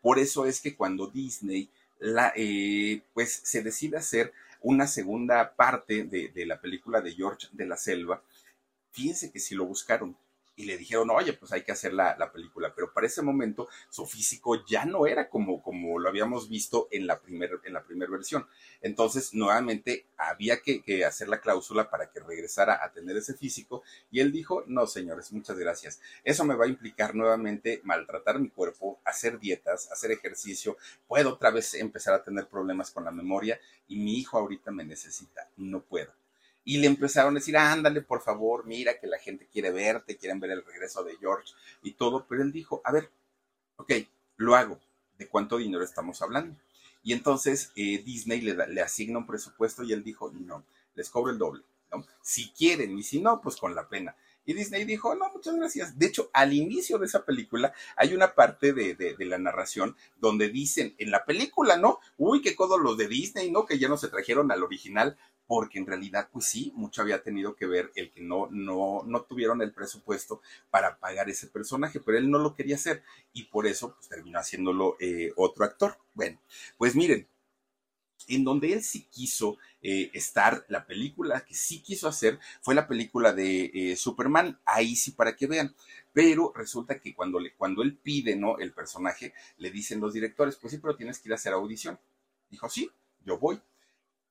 Por eso es que cuando Disney, la, eh, pues, se decide hacer una segunda parte de, de la película de George de la Selva, fíjense que si lo buscaron, y le dijeron, oye, pues hay que hacer la, película. Pero para ese momento su físico ya no era como, como lo habíamos visto en la primera en la primera versión. Entonces, nuevamente había que, hacer la cláusula para que regresara a tener ese físico. Y él dijo, no, señores, muchas gracias. Eso me va a implicar nuevamente maltratar mi cuerpo, hacer dietas, hacer ejercicio. Puedo otra vez empezar a tener problemas con la memoria y mi hijo ahorita me necesita. No puedo y le empezaron a decir, ándale, por favor, mira que la gente quiere verte, quieren ver el regreso de George y todo, pero él dijo, a ver, ok, lo hago, ¿de cuánto dinero estamos hablando? Y entonces eh, Disney le, le asigna un presupuesto y él dijo, no, les cobro el doble, ¿no? Si quieren y si no, pues con la pena. Y Disney dijo, no, muchas gracias. De hecho, al inicio de esa película hay una parte de, de, la narración donde dicen, en la película, ¿no? Uy, qué codos los de Disney, ¿no? Que ya no se trajeron al original porque en realidad, pues sí, mucho había tenido que ver el que no, no, no tuvieron el presupuesto para pagar ese personaje, pero él no lo quería hacer y por eso pues, terminó haciéndolo eh, otro actor. Bueno, pues miren, en donde él sí quiso eh, estar, la película que sí quiso hacer fue la película de eh, Superman, ahí sí para que vean. Pero resulta que cuando, le, cuando él pide ¿no? el personaje, le dicen los directores, pues sí, pero tienes que ir a hacer audición. Dijo, sí, yo voy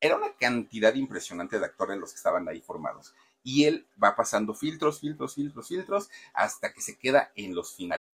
era una cantidad impresionante de actores los que estaban ahí formados. Y él va pasando filtros, filtros, filtros, filtros, hasta que se queda en los finales.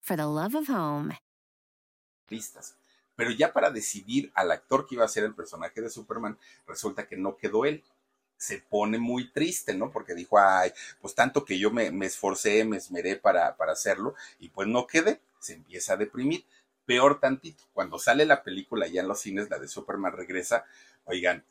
for the love of home. Listas. Pero ya para decidir al actor que iba a ser el personaje de Superman, resulta que no quedó él. se pone muy triste, ¿no? Porque dijo, ay, pues tanto que yo me, me esforcé, me esmeré para, para hacerlo y pues no quedé, se empieza a deprimir. Peor tantito, cuando sale la película ya en los cines, la de Superman regresa, oigan,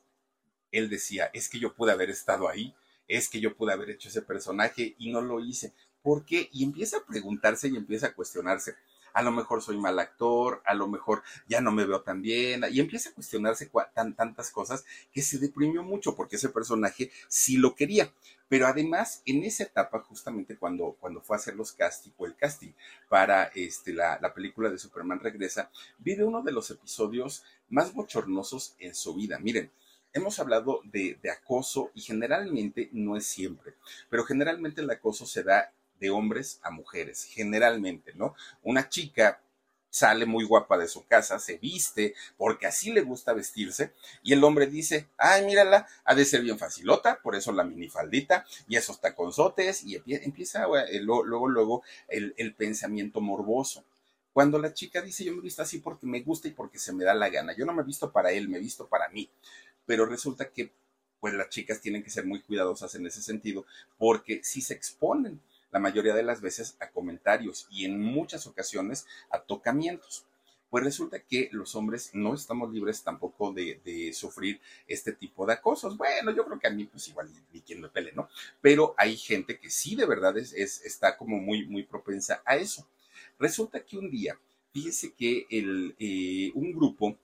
él decía, es que yo pude haber estado ahí, es que yo pude haber hecho ese personaje y no lo hice. ¿Por qué? Y empieza a preguntarse y empieza a cuestionarse a lo mejor soy mal actor, a lo mejor ya no me veo tan bien, y empieza a cuestionarse tan, tantas cosas que se deprimió mucho porque ese personaje sí lo quería. Pero además, en esa etapa, justamente cuando, cuando fue a hacer los casting o el casting para este, la, la película de Superman Regresa, vive uno de los episodios más bochornosos en su vida. Miren, hemos hablado de, de, acoso y generalmente no es siempre, pero generalmente el acoso se da de hombres a mujeres, generalmente, ¿no? Una chica sale muy guapa de su casa, se viste, porque así le gusta vestirse, y el hombre dice, ay, mírala, ha de ser bien facilota, por eso la minifaldita, y esos taconzotes, y empieza luego, luego el, el pensamiento morboso. Cuando la chica dice, yo me visto así porque me gusta y porque se me da la gana, yo no me he visto para él, me he visto para mí, pero resulta que pues las chicas tienen que ser muy cuidadosas en ese sentido, porque si se exponen la mayoría de las veces a comentarios y en muchas ocasiones a tocamientos. Pues resulta que los hombres no estamos libres tampoco de, sufrir este tipo de acosos. Bueno, yo creo que a mí pues igual ni, quien me pele, ¿no? Pero hay gente que sí de verdad es, está como muy, muy propensa a eso. Resulta que un día, fíjese que el, eh, un grupo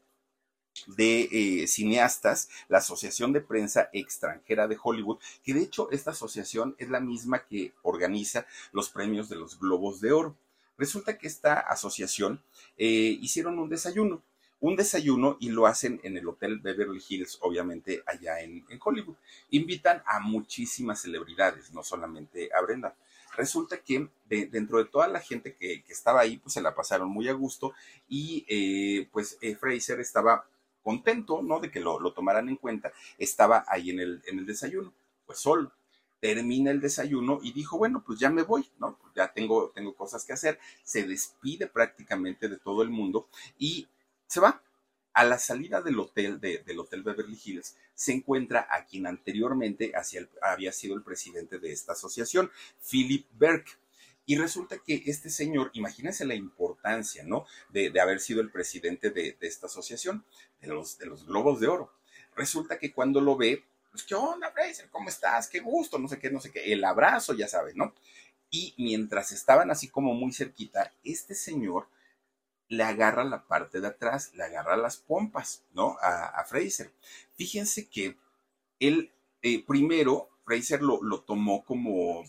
de eh, cineastas, la Asociación de Prensa Extranjera de Hollywood, que de hecho esta asociación es la misma que organiza los premios de los Globos de Oro. Resulta que esta asociación eh, hicieron un desayuno, un desayuno y lo hacen en el Hotel Beverly Hills, obviamente allá en, Hollywood. Invitan a muchísimas celebridades, no solamente a Brenda. Resulta que dentro de toda la gente que, estaba ahí, pues se la pasaron muy a gusto y eh, pues Fraser estaba contento, ¿no? De que lo, tomaran en cuenta, estaba ahí en el, en el desayuno, pues solo. Termina el desayuno y dijo, bueno, pues ya me voy, ¿no? Ya tengo, tengo cosas que hacer. Se despide prácticamente de todo el mundo y se va. A la salida del hotel, del Hotel Beverly Hills, se encuentra a quien anteriormente había sido el presidente de esta asociación, Philip Berg y resulta que este señor, imagínense la importancia, ¿no? De, haber sido el presidente de, esta asociación, de los, de los Globos de Oro. Resulta que cuando lo ve, pues, ¿qué onda, Fraser? ¿Cómo estás? Qué gusto, no sé qué, no sé qué. El abrazo, ya sabes, ¿no? Y mientras estaban así como muy cerquita, este señor le agarra la parte de atrás, le agarra las pompas, ¿no? A, Fraser. Fíjense que él, eh, primero, Fraser lo, lo tomó como,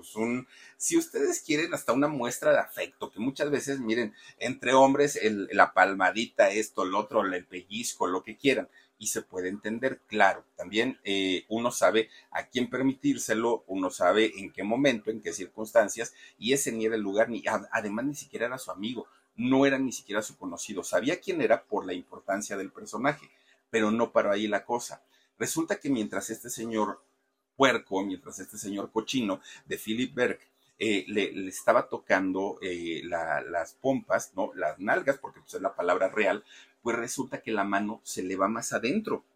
pues, si ustedes quieren, hasta una muestra de afecto, que muchas veces, miren, entre hombres, el, la palmadita, esto, el otro, el pellizco, lo que quieran, y se puede entender, claro, también eh, uno sabe a quién permitírselo, uno sabe en qué momento, en qué circunstancias, y ese ni era el lugar, ni, además ni siquiera era su amigo, no era ni siquiera su conocido, sabía quién era por la importancia del personaje, pero no paró ahí la cosa. Resulta que mientras este señor puerco, mientras este señor cochino de Philip Berg eh, le, estaba tocando eh, las pompas, ¿no? Las nalgas, porque pues, es la palabra real, pues resulta que la mano se le va más adentro.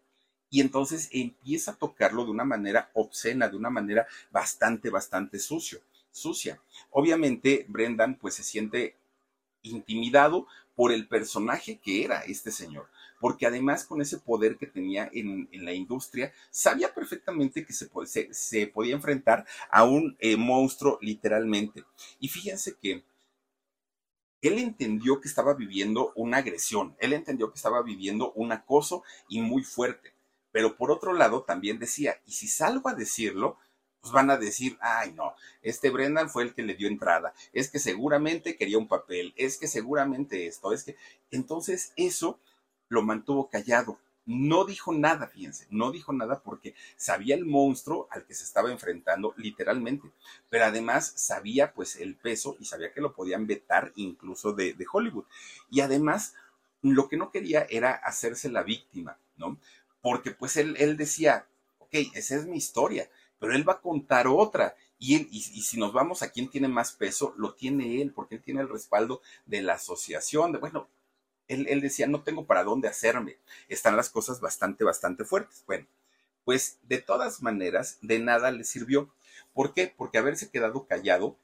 Y entonces empieza a tocarlo de una manera obscena, de una manera bastante, bastante sucio, sucia. Obviamente, Brendan pues se siente intimidado por el personaje que era este señor porque además con ese poder que tenía en, la industria, sabía perfectamente que se, podía enfrentar a un eh, monstruo literalmente. Y fíjense que él entendió que estaba viviendo una agresión, él entendió que estaba viviendo un acoso y muy fuerte. Pero por otro lado también decía, y si salgo a decirlo, pues van a decir, ay no, este Brendan fue el que le dio entrada, es que seguramente quería un papel, es que seguramente esto, es que... Entonces eso lo mantuvo callado. No dijo nada, fíjense, no dijo nada porque sabía el monstruo al que se estaba enfrentando literalmente, pero además sabía pues el peso y sabía que lo podían vetar incluso de, Hollywood. Y además lo que no quería era hacerse la víctima, ¿no? Porque pues él, él decía, ok, esa es mi historia, pero él va a contar otra. Y, y, si nos vamos a quién tiene más peso, lo tiene él, porque él tiene el respaldo de la asociación, de, bueno, él, decía, no tengo para dónde hacerme. Están las cosas bastante, bastante fuertes. Bueno, pues de todas maneras, de nada le sirvió. ¿Por qué? Porque haberse quedado callado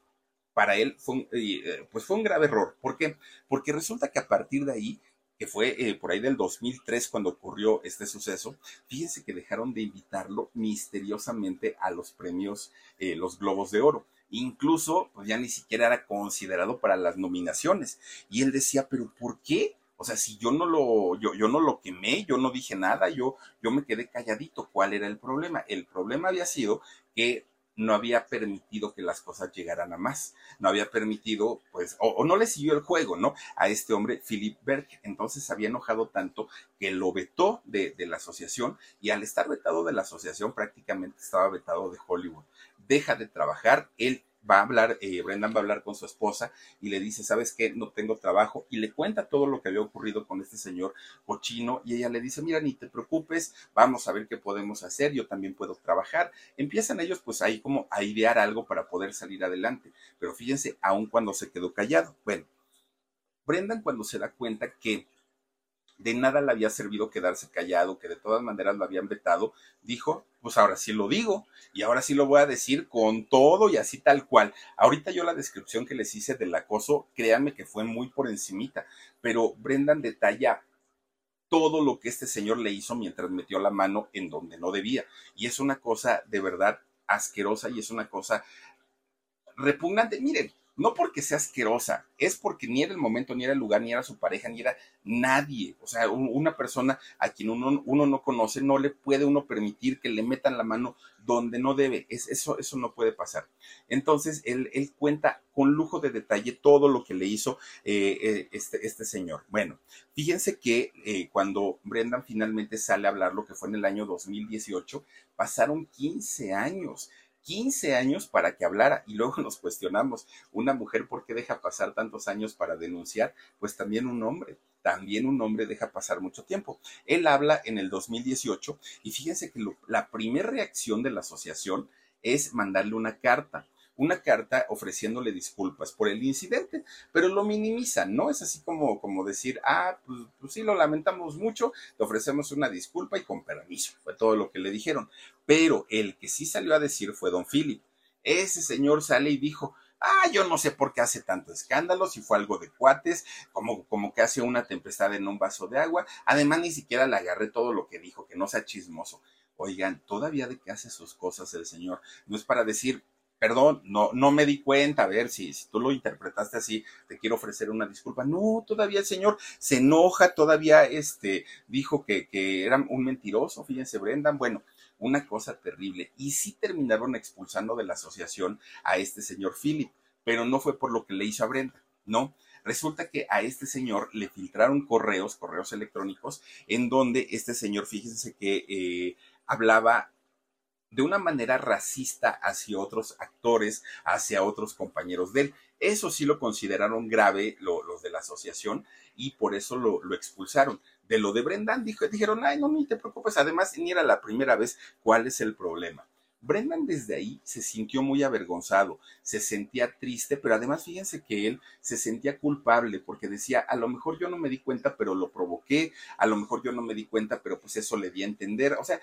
para él fue un, eh, pues fue un grave error. ¿Por qué? Porque resulta que a partir de ahí, que fue eh, por ahí del 2003 cuando ocurrió este suceso, fíjense que dejaron de invitarlo misteriosamente a los premios, eh, los Globos de Oro incluso pues ya ni siquiera era considerado para las nominaciones. Y él decía, pero ¿por qué? O sea, si yo no lo, yo, yo no lo quemé, yo no dije nada, yo, yo me quedé calladito. ¿Cuál era el problema? El problema había sido que no había permitido que las cosas llegaran a más, no había permitido, pues, o, no le siguió el juego, ¿no? A este hombre, Philip Berg. Entonces había enojado tanto que lo vetó de, de la asociación y al estar vetado de la asociación prácticamente estaba vetado de Hollywood. Deja de trabajar, él va a hablar, eh, Brendan va a hablar con su esposa y le dice, ¿sabes qué? No tengo trabajo y le cuenta todo lo que había ocurrido con este señor cochino y ella le dice, mira, ni te preocupes, vamos a ver qué podemos hacer, yo también puedo trabajar. Empiezan ellos pues ahí como a idear algo para poder salir adelante, pero fíjense, aun cuando se quedó callado. Bueno, Brendan cuando se da cuenta que de nada le había servido quedarse callado, que de todas maneras lo habían vetado, dijo, pues ahora sí lo digo y ahora sí lo voy a decir con todo y así tal cual. Ahorita yo la descripción que les hice del acoso, créanme que fue muy por encimita, pero Brendan detalla todo lo que este señor le hizo mientras metió la mano en donde no debía. Y es una cosa de verdad asquerosa y es una cosa repugnante. Miren, no porque sea asquerosa, es porque ni era el momento, ni era el lugar, ni era su pareja, ni era nadie. O sea, una persona a quien uno, uno, no conoce, no le puede uno permitir que le metan la mano donde no debe. Es, eso, eso no puede pasar. Entonces, él, él cuenta con lujo de detalle todo lo que le hizo eh, eh, este, este señor. Bueno, fíjense que eh, cuando Brendan finalmente sale a hablar, lo que fue en el año 2018, pasaron 15 años. 15 años para que hablara y luego nos cuestionamos, una mujer, ¿por qué deja pasar tantos años para denunciar? Pues también un hombre, también un hombre deja pasar mucho tiempo. Él habla en el 2018 y fíjense que la primera reacción de la asociación es mandarle una carta una carta ofreciéndole disculpas por el incidente, pero lo minimizan, ¿no? Es así como, como decir, ah, pues, pues, sí, lo lamentamos mucho, te ofrecemos una disculpa y con permiso, fue todo lo que le dijeron. Pero el que sí salió a decir fue don Philip. Ese señor sale y dijo, ah, yo no sé por qué hace tanto escándalo, si fue algo de cuates, como, como que hace una tempestad en un vaso de agua. Además, ni siquiera le agarré todo lo que dijo, que no sea chismoso. Oigan, todavía de que hace sus cosas el señor. No es para decir, perdón, no, no me di cuenta, a ver, si, si tú lo interpretaste así, te quiero ofrecer una disculpa. No, todavía el señor se enoja, todavía este, dijo que, que era un mentiroso, fíjense, Brendan, bueno, una cosa terrible. Y sí terminaron expulsando de la asociación a este señor Philip, pero no fue por lo que le hizo a Brenda, no. Resulta que a este señor le filtraron correos, correos electrónicos, en donde este señor, fíjense que eh, hablaba de una manera racista hacia otros actores, hacia otros compañeros de él. Eso sí lo consideraron grave los de la asociación y por eso lo, expulsaron. De lo de Brendan dijo, dijeron, ay, no, ni te preocupes, además ni era la primera vez, ¿cuál es el problema? Brendan desde ahí se sintió muy avergonzado, se sentía triste, pero además fíjense que él se sentía culpable porque decía, a lo mejor yo no me di cuenta, pero lo provoqué, a lo mejor yo no me di cuenta, pero pues eso le di a entender. O sea,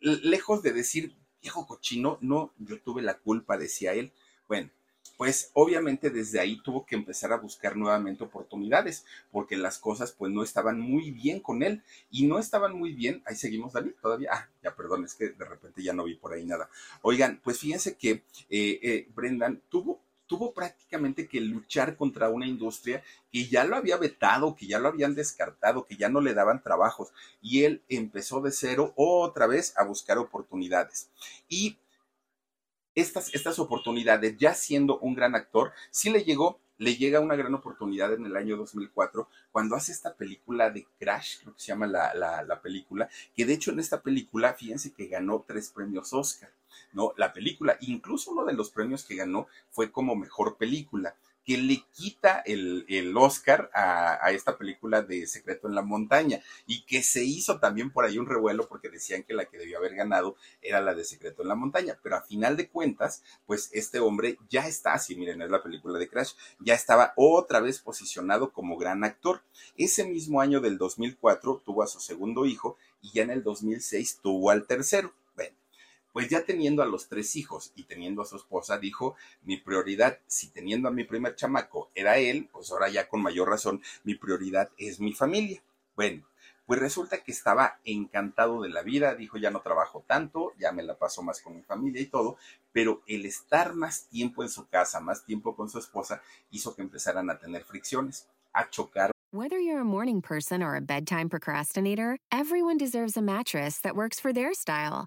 lejos de decir, viejo cochino, no, yo tuve la culpa, decía él. Bueno, pues obviamente desde ahí tuvo que empezar a buscar nuevamente oportunidades, porque las cosas pues no estaban muy bien con él y no estaban muy bien. Ahí seguimos, David, todavía. Ah, ya perdón, es que de repente ya no vi por ahí nada. Oigan, pues fíjense que eh, eh, Brendan tuvo tuvo prácticamente que luchar contra una industria que ya lo había vetado, que ya lo habían descartado, que ya no le daban trabajos. Y él empezó de cero otra vez a buscar oportunidades. Y estas, estas oportunidades, ya siendo un gran actor, sí le llegó le llega una gran oportunidad en el año 2004 cuando hace esta película de Crash, creo que se llama la, la, película, que de hecho en esta película, fíjense que ganó tres premios Oscar, ¿no? La película, incluso uno de los premios que ganó fue como mejor película que le quita el, Oscar a, esta película de Secreto en la Montaña y que se hizo también por ahí un revuelo porque decían que la que debió haber ganado era la de Secreto en la Montaña, pero a final de cuentas, pues este hombre ya está, así miren, es la película de Crash, ya estaba otra vez posicionado como gran actor. Ese mismo año del 2004 tuvo a su segundo hijo y ya en el 2006 tuvo al tercero pues ya teniendo a los tres hijos y teniendo a su esposa, dijo, mi prioridad, si teniendo a mi primer chamaco era él, pues ahora ya con mayor razón, mi prioridad es mi familia. Bueno, pues resulta que estaba encantado de la vida, dijo, ya no trabajo tanto, ya me la paso más con mi familia y todo, pero el estar más tiempo en su casa, más tiempo con su esposa, hizo que empezaran a tener fricciones, a chocar. Whether you're a morning person or a bedtime procrastinator, everyone deserves a mattress that works for their style.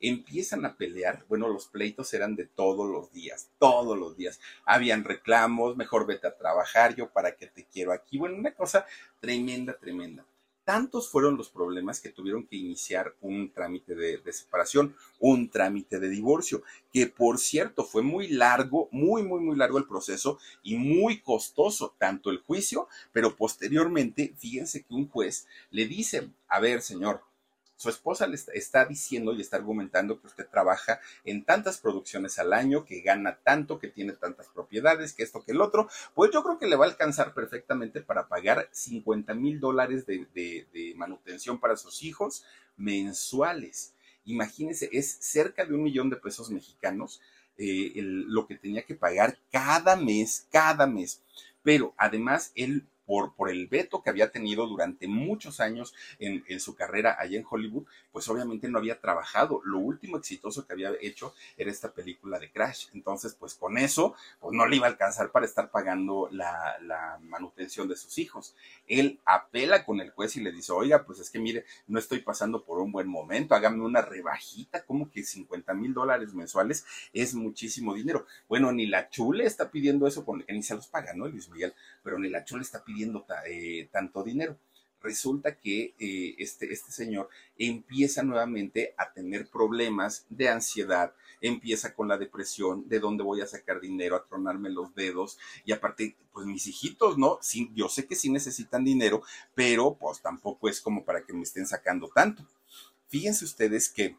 Empiezan a pelear, bueno, los pleitos eran de todos los días, todos los días. Habían reclamos, mejor vete a trabajar, yo para qué te quiero aquí. Bueno, una cosa tremenda, tremenda. Tantos fueron los problemas que tuvieron que iniciar un trámite de, de, separación, un trámite de divorcio, que por cierto fue muy largo, muy, muy, muy largo el proceso y muy costoso, tanto el juicio, pero posteriormente, fíjense que un juez le dice, a ver, señor, su esposa le está, diciendo y está argumentando que usted trabaja en tantas producciones al año, que gana tanto, que tiene tantas propiedades, que esto, que el otro, pues yo creo que le va a alcanzar perfectamente para pagar 50 mil dólares de, manutención para sus hijos mensuales. Imagínense, es cerca de un millón de pesos mexicanos eh, lo que tenía que pagar cada mes, cada mes. Pero además él por, el veto que había tenido durante muchos años en, su carrera allá en Hollywood, pues obviamente no había trabajado. Lo último exitoso que había hecho era esta película de Crash. Entonces, pues con eso, pues no le iba a alcanzar para estar pagando la, manutención de sus hijos. Él apela con el juez y le dice, oiga, pues es que mire, no estoy pasando por un buen momento, hágame una rebajita, como que 50 mil dólares mensuales es muchísimo dinero. Bueno, ni la chule está pidiendo eso, con que ni se los paga, ¿no? Luis Miguel, pero ni la chule está pidiendo eh, tanto dinero. Resulta que eh, este, este señor empieza nuevamente a tener problemas de ansiedad, empieza con la depresión, de dónde voy a sacar dinero, a tronarme los dedos, y aparte, pues mis hijitos, ¿no? Sí, yo sé que sí necesitan dinero, pero pues tampoco es como para que me estén sacando tanto. Fíjense ustedes que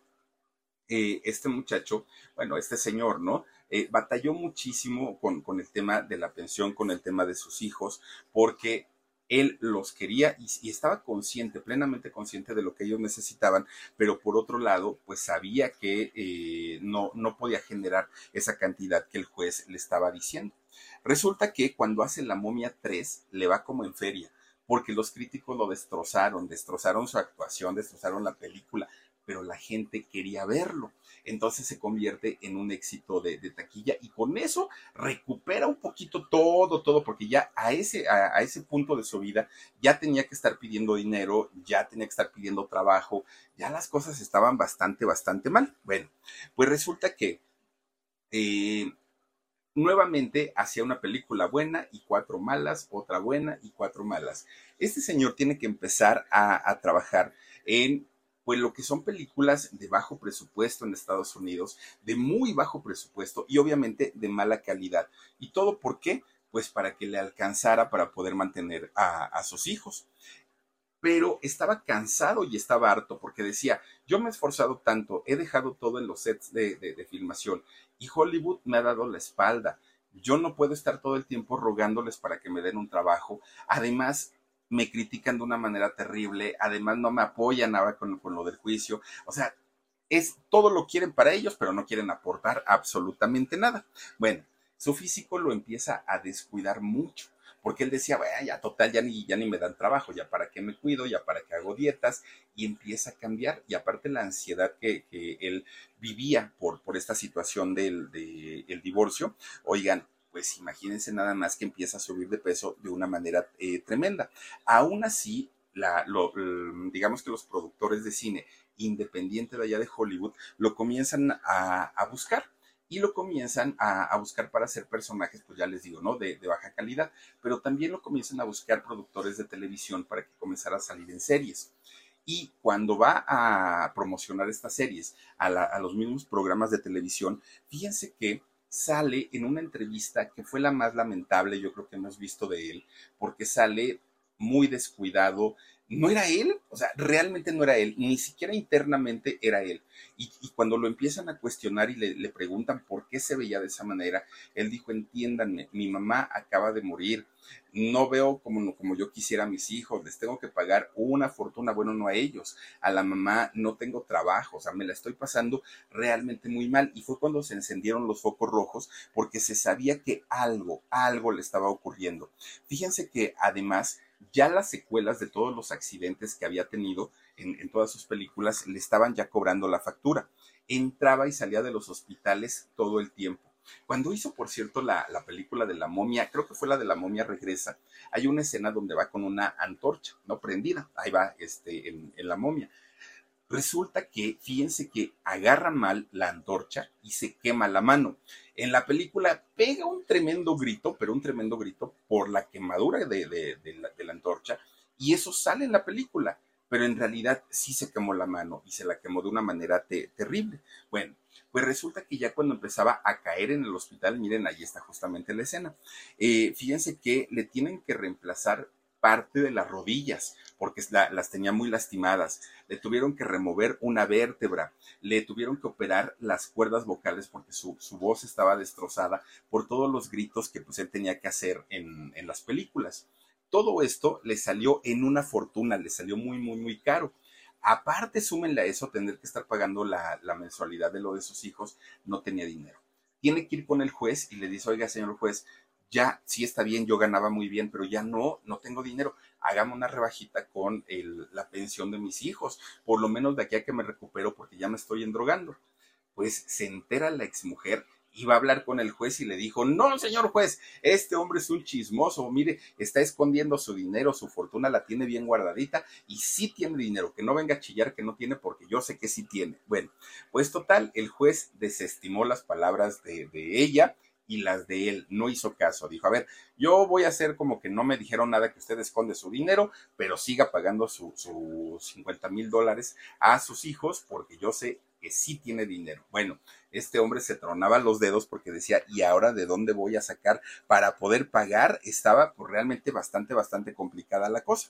eh, este muchacho, bueno, este señor, ¿no? Eh, batalló muchísimo con, con, el tema de la pensión, con el tema de sus hijos, porque él los quería y, estaba consciente, plenamente consciente de lo que ellos necesitaban, pero por otro lado, pues sabía que eh, no, no podía generar esa cantidad que el juez le estaba diciendo. Resulta que cuando hace la momia 3, le va como en feria, porque los críticos lo destrozaron, destrozaron su actuación, destrozaron la película, pero la gente quería verlo. Entonces se convierte en un éxito de, taquilla y con eso recupera un poquito todo, todo, porque ya a ese, a, ese punto de su vida ya tenía que estar pidiendo dinero, ya tenía que estar pidiendo trabajo, ya las cosas estaban bastante, bastante mal. Bueno, pues resulta que eh, nuevamente hacía una película buena y cuatro malas, otra buena y cuatro malas. Este señor tiene que empezar a trabajar en pues lo que son películas de bajo presupuesto en Estados Unidos, de muy bajo presupuesto y obviamente de mala calidad. ¿Y todo por qué? Pues para que le alcanzara para poder mantener a, sus hijos. Pero estaba cansado y estaba harto porque decía, yo me he esforzado tanto, he dejado todo en los sets de, de filmación y Hollywood me ha dado la espalda. Yo no puedo estar todo el tiempo rogándoles para que me den un trabajo. Además, me critican de una manera terrible, además no me apoyan nada con, con lo del juicio, o sea, es todo lo quieren para ellos, pero no quieren aportar absolutamente nada. Bueno, su físico lo empieza a descuidar mucho, porque él decía, bueno, ya total, ya ni, ya ni me dan trabajo, ya para qué me cuido, ya para qué hago dietas, y empieza a cambiar. Y aparte la ansiedad que, él vivía por, por esta situación del divorcio, oigan, pues imagínense nada más que empieza a subir de peso de una manera eh, tremenda. Aún así, la, digamos que los productores de cine independiente de allá de Hollywood lo comienzan a, buscar y lo comienzan a, buscar para hacer personajes, pues ya les digo, ¿no? De, baja calidad, pero también lo comienzan a buscar productores de televisión para que comenzara a salir en series. Y cuando va a promocionar estas series a, a los mismos programas de televisión, fíjense que sale en una entrevista que fue la más lamentable, yo creo que hemos visto de él, porque sale muy descuidado. No era él, o sea, realmente no era él, ni siquiera internamente era él. Y, cuando lo empiezan a cuestionar y le, preguntan por qué se veía de esa manera, él dijo, entiéndanme, mi mamá acaba de morir, no veo como, como yo quisiera a mis hijos, les tengo que pagar una fortuna, bueno, no a ellos, a la mamá no tengo trabajo, o sea, me la estoy pasando realmente muy mal. Y fue cuando se encendieron los focos rojos porque se sabía que algo, algo le estaba ocurriendo. Fíjense que además ya las secuelas de todos los accidentes que había tenido en, en todas sus películas le estaban ya cobrando la factura. Entraba y salía de los hospitales todo el tiempo cuando hizo, por cierto, la, película de la momia, creo que fue la de la momia regresa, hay una escena donde va con una antorcha, no prendida, ahí va este, en, la momia. Resulta que, fíjense que agarra mal la antorcha y se quema la mano. En la película pega un tremendo grito, pero un tremendo grito por la quemadura de, la, antorcha, y eso sale en la película, pero en realidad sí se quemó la mano y se la quemó de una manera terrible. Bueno, pues resulta que ya cuando empezaba a caer en el hospital, miren, ahí está justamente la escena. Eh, fíjense que le tienen que reemplazar parte de las rodillas porque las tenía muy lastimadas. Le tuvieron que remover una vértebra, le tuvieron que operar las cuerdas vocales porque su, voz estaba destrozada por todos los gritos que pues, él tenía que hacer en, en las películas. Todo esto le salió en una fortuna, le salió muy, muy, muy caro. Aparte, súmenle a eso, tener que estar pagando la, la mensualidad de lo de sus hijos, no tenía dinero. Tiene que ir con el juez y le dice, oiga, señor juez, ya sí está bien, yo ganaba muy bien, pero ya no, no tengo dinero. Hágame una rebajita con la pensión de mis hijos, por lo menos de aquí a que me recupero porque ya me estoy endrogando. Pues se entera la exmujer iba a hablar con el juez y le dijo, no, señor juez, este hombre es un chismoso, mire, está escondiendo su dinero, su fortuna la tiene bien guardadita y sí tiene dinero, que no venga a chillar que no tiene porque yo sé que sí tiene. Bueno, pues total, el juez desestimó las palabras de, de ella y las de él. No hizo caso. Dijo, a ver, yo voy a hacer como que no me dijeron nada que usted esconde su dinero, pero siga pagando sus su 50 mil dólares a sus hijos porque yo sé que sí tiene dinero. Bueno, este hombre se tronaba los dedos porque decía, ¿y ahora de dónde voy a sacar para poder pagar? Estaba pues, realmente bastante, bastante complicada la cosa.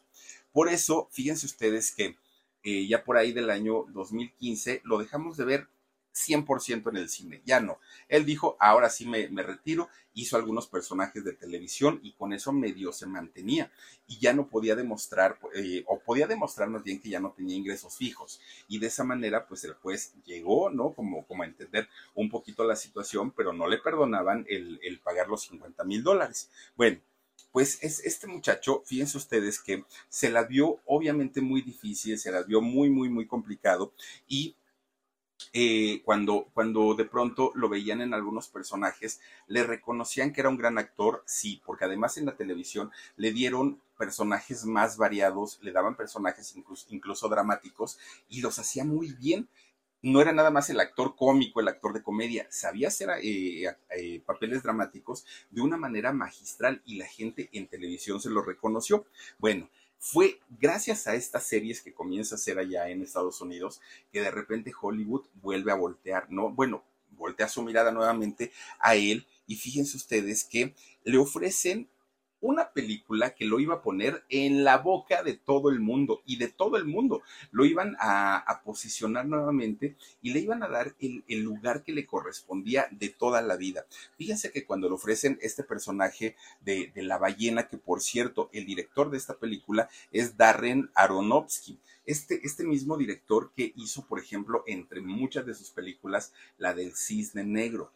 Por eso, fíjense ustedes que eh, ya por ahí del año 2015 lo dejamos de ver 100% en el cine, ya no. Él dijo, ahora sí me, retiro, hizo algunos personajes de televisión y con eso medio se mantenía y ya no podía demostrar, eh, o podía demostrarnos bien que ya no tenía ingresos fijos. Y de esa manera, pues el juez llegó, ¿no? Como, como a entender un poquito la situación, pero no le perdonaban el, el pagar los 50 mil dólares. Bueno, pues es este muchacho, fíjense ustedes que se la vio obviamente muy difícil, se la vio muy, muy, muy complicado y eh, cuando, cuando de pronto lo veían en algunos personajes, le reconocían que era un gran actor, sí, porque además en la televisión le dieron personajes más variados, le daban personajes incluso, incluso dramáticos y los hacía muy bien. No era nada más el actor cómico, el actor de comedia, sabía hacer eh, eh, papeles dramáticos de una manera magistral y la gente en televisión se lo reconoció. Bueno, fue gracias a estas series que comienza a hacer allá en Estados Unidos que de repente Hollywood vuelve a voltear, ¿no? Bueno, voltea su mirada nuevamente a él y fíjense ustedes que le ofrecen una película que lo iba a poner en la boca de todo el mundo y de todo el mundo. Lo iban a, posicionar nuevamente y le iban a dar el, lugar que le correspondía de toda la vida. Fíjense que cuando le ofrecen este personaje de, de la ballena, que por cierto, el director de esta película es Darren Aronofsky. Este, este, mismo director que hizo, por ejemplo, entre muchas de sus películas, la del cisne negro,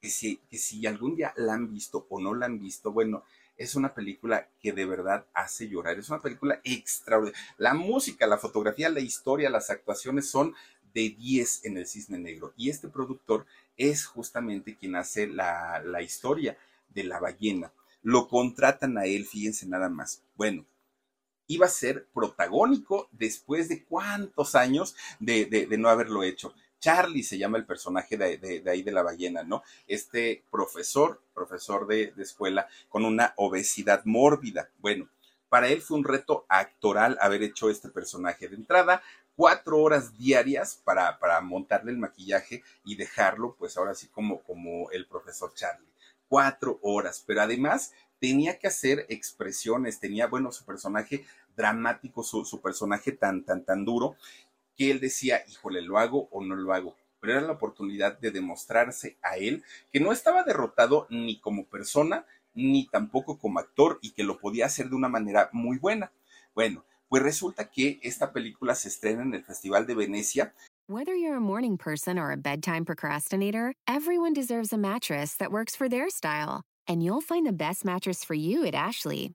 que si, que si algún día la han visto o no la han visto, bueno, es una película que de verdad hace llorar. Es una película extraordinaria. La música, la fotografía, la historia, las actuaciones son de 10 en el Cisne Negro. Y este productor es justamente quien hace la, historia de la ballena. Lo contratan a él, fíjense nada más. Bueno, iba a ser protagónico después de cuántos años de no haberlo hecho. Charlie se llama el personaje de, ahí de la ballena, ¿no? Este profesor, profesor de, escuela, con una obesidad mórbida. Bueno, para él fue un reto actoral haber hecho este personaje de entrada, cuatro horas diarias para, para montarle el maquillaje y dejarlo, pues ahora sí como, como el profesor Charlie. Cuatro horas, pero además tenía que hacer expresiones, tenía, bueno, su personaje dramático, su, su personaje tan, tan, tan duro, que él decía, híjole, ¿lo hago o no lo hago? Pero era la oportunidad de demostrarse a él que no estaba derrotado ni como persona, ni tampoco como actor y que lo podía hacer de una manera muy buena. Bueno, pues resulta que esta película se estrena en el Festival de Venecia. Whether you're a morning person or a bedtime procrastinator, everyone deserves a mattress that works for their style. And you'll find the best mattress for you at Ashley.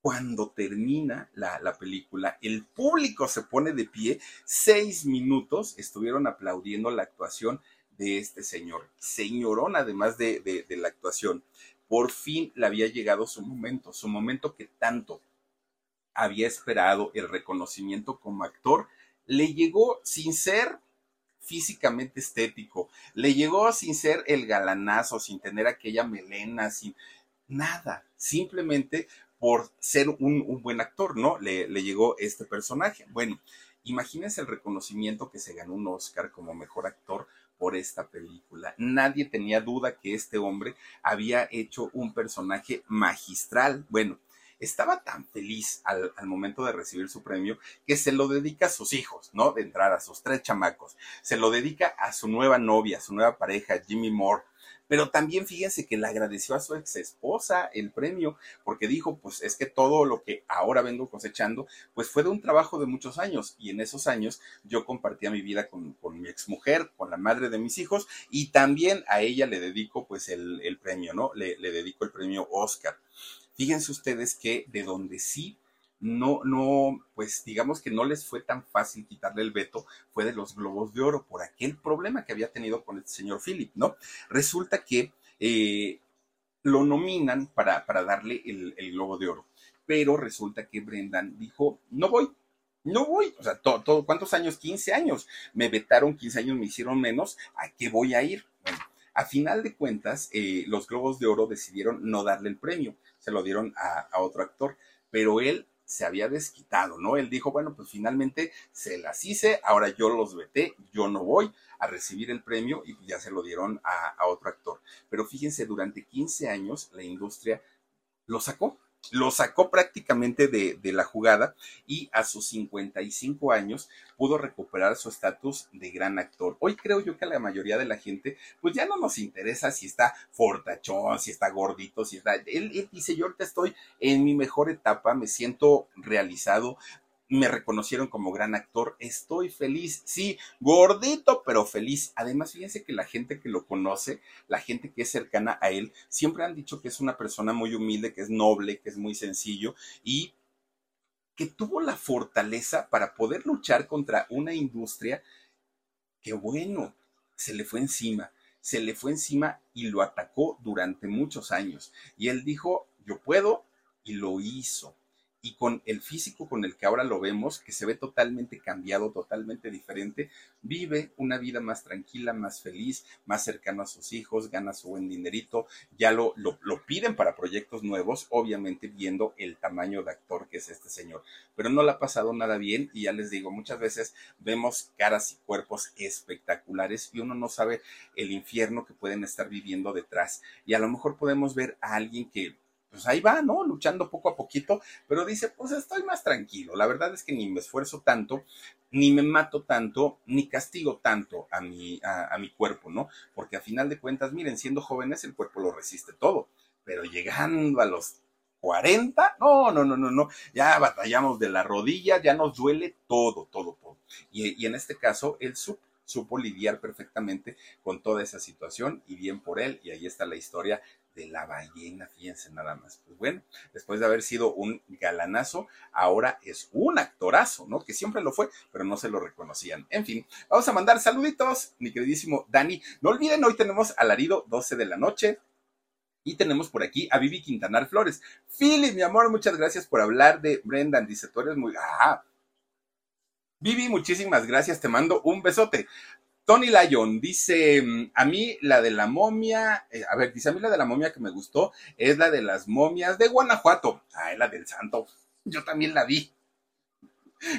cuando termina la, película, el público se pone de pie, seis minutos estuvieron aplaudiendo la actuación de este señor, señorón además de, de la actuación. Por fin le había llegado su momento, su momento que tanto había esperado, el reconocimiento como actor, le llegó sin ser físicamente estético, le llegó sin ser el galanazo, sin tener aquella melena, sin nada, simplemente por ser un, buen actor, ¿no? Le, le llegó este personaje. Bueno, imagínense el reconocimiento que se ganó un Oscar como mejor actor por esta película. Nadie tenía duda que este hombre había hecho un personaje magistral. Bueno, estaba tan feliz al, momento de recibir su premio que se lo dedica a sus hijos, ¿no? De entrar a sus tres chamacos. Se lo dedica a su nueva novia, a su nueva pareja, Jimmy Moore. Pero también fíjense que le agradeció a su ex esposa el premio, porque dijo, pues es que todo lo que ahora vengo cosechando, pues fue de un trabajo de muchos años. Y en esos años yo compartía mi vida con, mi ex mujer, con la madre de mis hijos, y también a ella le dedico pues el, premio, ¿no? Le, le dedico el premio Oscar. Fíjense ustedes que de donde sí no, no, pues digamos que no les fue tan fácil quitarle el veto, fue de los globos de oro por aquel problema que había tenido con el señor Philip, ¿no? Resulta que eh, lo nominan para, para darle el, globo de oro, pero resulta que Brendan dijo, no voy, no voy, o sea, todo, ¿cuántos años? 15 años. Me vetaron 15 años, me hicieron menos, ¿a qué voy a ir? Bueno, a final de cuentas, eh, los Globos de Oro decidieron no darle el premio, se lo dieron a otro actor, pero él se había desquitado, ¿no? Él dijo, bueno, pues finalmente se las hice, ahora yo los veté, yo no voy a recibir el premio y ya se lo dieron a, a otro actor. Pero fíjense, durante 15 años la industria lo sacó, lo sacó prácticamente de, la jugada y a sus 55 años pudo recuperar su estatus de gran actor. Hoy creo yo que a la mayoría de la gente, pues ya no nos interesa si está fortachón, si está gordito, si está... Él, él dice, yo ahorita estoy en mi mejor etapa, me siento realizado, me reconocieron como gran actor, estoy feliz, sí, gordito, pero feliz. Además, fíjense que la gente que lo conoce, la gente que es cercana a él, siempre han dicho que es una persona muy humilde, que es noble, que es muy sencillo y que tuvo la fortaleza para poder luchar contra una industria que, bueno, se le fue encima, se le fue encima y lo atacó durante muchos años. Y él dijo, yo puedo, y lo hizo y con el físico con el que ahora lo vemos, que se ve totalmente cambiado, totalmente diferente, vive una vida más tranquila, más feliz, más cercano a sus hijos, gana su buen dinerito, ya lo, lo, piden para proyectos nuevos, obviamente viendo el tamaño de actor que es este señor. Pero no le ha pasado nada bien y ya les digo, muchas veces vemos caras y cuerpos espectaculares y uno no sabe el infierno que pueden estar viviendo detrás. Y a lo mejor podemos ver a alguien que pues ahí va, ¿no? Luchando poco a poquito, pero dice, pues estoy más tranquilo. La verdad es que ni me esfuerzo tanto, ni me mato tanto, ni castigo tanto a mi, a, mi cuerpo, ¿no? Porque a final de cuentas, miren, siendo jóvenes el cuerpo lo resiste todo, pero llegando a los 40, no, no, no, no, no, ya batallamos de la rodilla, ya nos duele todo, todo, todo. Y, en este caso, el supo lidiar perfectamente con toda esa situación y bien por él, y ahí está la historia de la ballena, fíjense nada más. Pues bueno, después de haber sido un galanazo, ahora es un actorazo, ¿no? Que siempre lo fue, pero no se lo reconocían. En fin, vamos a mandar saluditos, mi queridísimo Dani. No olviden, hoy tenemos alarido 12 de la noche. Y tenemos por aquí a Vivi Quintanar Flores. Philip, mi amor, muchas gracias por hablar de Brendan. Dice, tú eres muy... Ah, Vivi, muchísimas gracias, te mando un besote. Tony Lyon dice, mm, a mí la de la momia, eh, a ver, dice, a mí la de la momia que me gustó es la de las momias de Guanajuato. Ah, es la del santo. Yo también la vi.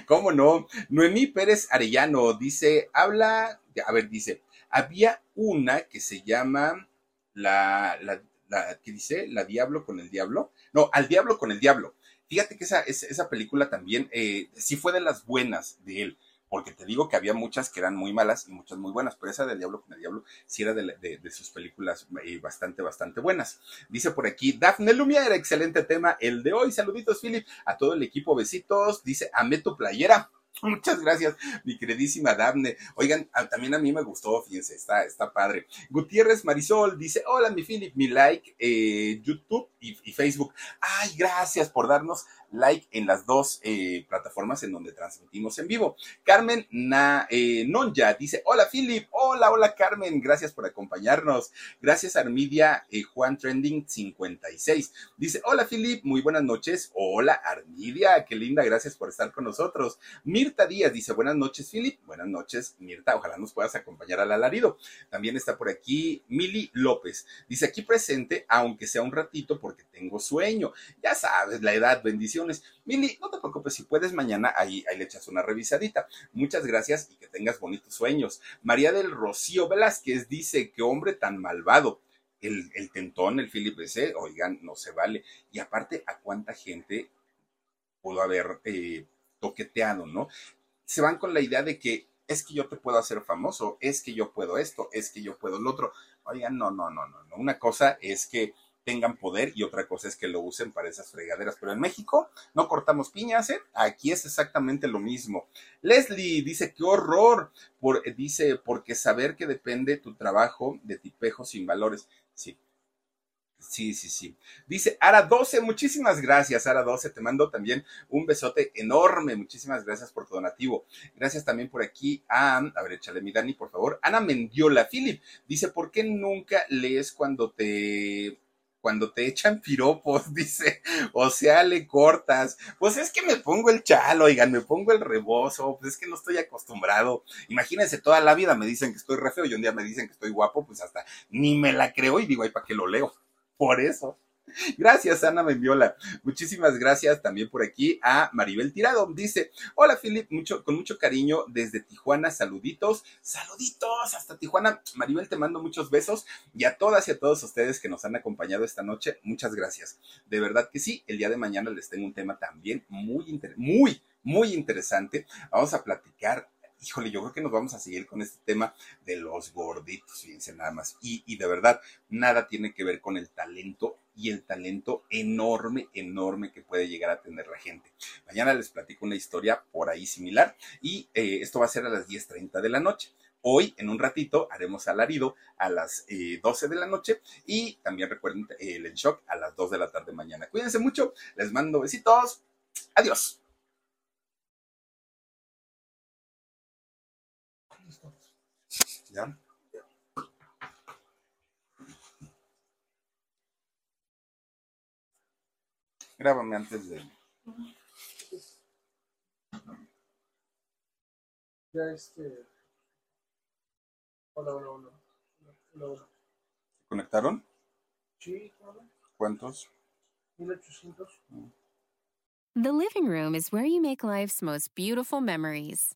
¿Cómo no? Noemí Pérez Arellano dice, habla, a ver, dice, había una que se llama la, la, la, ¿qué dice? ¿La Diablo con el Diablo? No, al Diablo con el Diablo. Fíjate que esa, esa película también eh, sí fue de las buenas de él porque te digo que había muchas que eran muy malas y muchas muy buenas, pero esa del Diablo con el Diablo sí era de, sus películas eh, bastante, bastante buenas. Dice por aquí, Daphne Lumière, excelente tema el de hoy. Saluditos, Philip, a todo el equipo, besitos. Dice, amé tu playera. Muchas gracias, mi queridísima Daphne. Oigan, también a mí me gustó, fíjense, está, está padre. Gutiérrez Marisol dice: Hola, mi Philip, mi like, eh, YouTube y, Facebook. Ay, gracias por darnos like en las dos eh, plataformas en donde transmitimos en vivo. Carmen Na, eh, Nonja dice, hola Philip, hola, hola Carmen, gracias por acompañarnos. Gracias Armidia eh, Juan Trending 56. Dice, hola Philip, muy buenas noches. Hola Armidia, qué linda, gracias por estar con nosotros. Mirta Díaz dice, buenas noches Philip, buenas noches Mirta, ojalá nos puedas acompañar al alarido. También está por aquí Mili López. Dice, aquí presente, aunque sea un ratito porque tengo sueño. Ya sabes, la edad, bendiciones. Mili, no te preocupes, si puedes mañana, ahí, le echas una revisadita. Muchas gracias y que tengas bonitos sueños. María del Rocío Velázquez dice, qué hombre tan malvado. El, el tentón, el Philip ese, oigan, no se vale. Y aparte, ¿a cuánta gente pudo haber eh, toqueteado, no? Se van con la idea de que es que yo te puedo hacer famoso, es que yo puedo esto, es que yo puedo lo otro. Oigan, no, no, no, no, no. Una cosa es que tengan poder y otra cosa es que lo usen para esas fregaderas. Pero en México no cortamos piñas, ¿eh? Aquí es exactamente lo mismo. Leslie dice, qué horror. Por, dice, porque saber que depende tu trabajo de tipejos sin valores. Sí, Sí, sí, sí. Dice Ara 12, muchísimas gracias, Ara 12. Te mando también un besote enorme. Muchísimas gracias por tu donativo. Gracias también por aquí a, a ver, échale mi Dani, por favor. Ana Mendiola, Philip, dice, ¿por qué nunca lees cuando te cuando te echan piropos, dice, o sea, le cortas. Pues es que me pongo el chalo, oigan, me pongo el rebozo, pues es que no estoy acostumbrado. Imagínense, toda la vida me dicen que estoy re feo y un día me dicen que estoy guapo, pues hasta ni me la creo y digo, ay, ¿para qué lo leo? Por eso. Gracias, Ana Mendiola. Muchísimas gracias también por aquí a Maribel Tirado. Dice, hola Philip, mucho, con mucho cariño desde Tijuana, saluditos, saluditos hasta Tijuana. Maribel, te mando muchos besos y a todas y a todos ustedes que nos han acompañado esta noche, muchas gracias. De verdad que sí, el día de mañana les tengo un tema también muy, muy, muy interesante. Vamos a platicar híjole, yo creo que nos vamos a seguir con este tema de los gorditos, fíjense nada más. Y, y de verdad, nada tiene que ver con el talento y el talento enorme, enorme que puede llegar a tener la gente. Mañana les platico una historia por ahí similar y eh, esto va a ser a las 10.30 de la noche. Hoy, en un ratito, haremos alarido a las eh, 12 de la noche y también recuerden eh, el shock a las 2 de la tarde mañana. Cuídense mucho, les mando besitos. Adiós. Grábame antes de. Ya este. Hola, hola, hola. Hola, hola. ¿Conectaron? Sí, hola. ¿Cuántos? 1800. Mm. The living room is where you make life's most beautiful memories.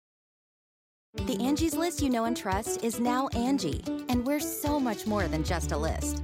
The Angie's list you know and trust is now Angie, and we're so much more than just a list.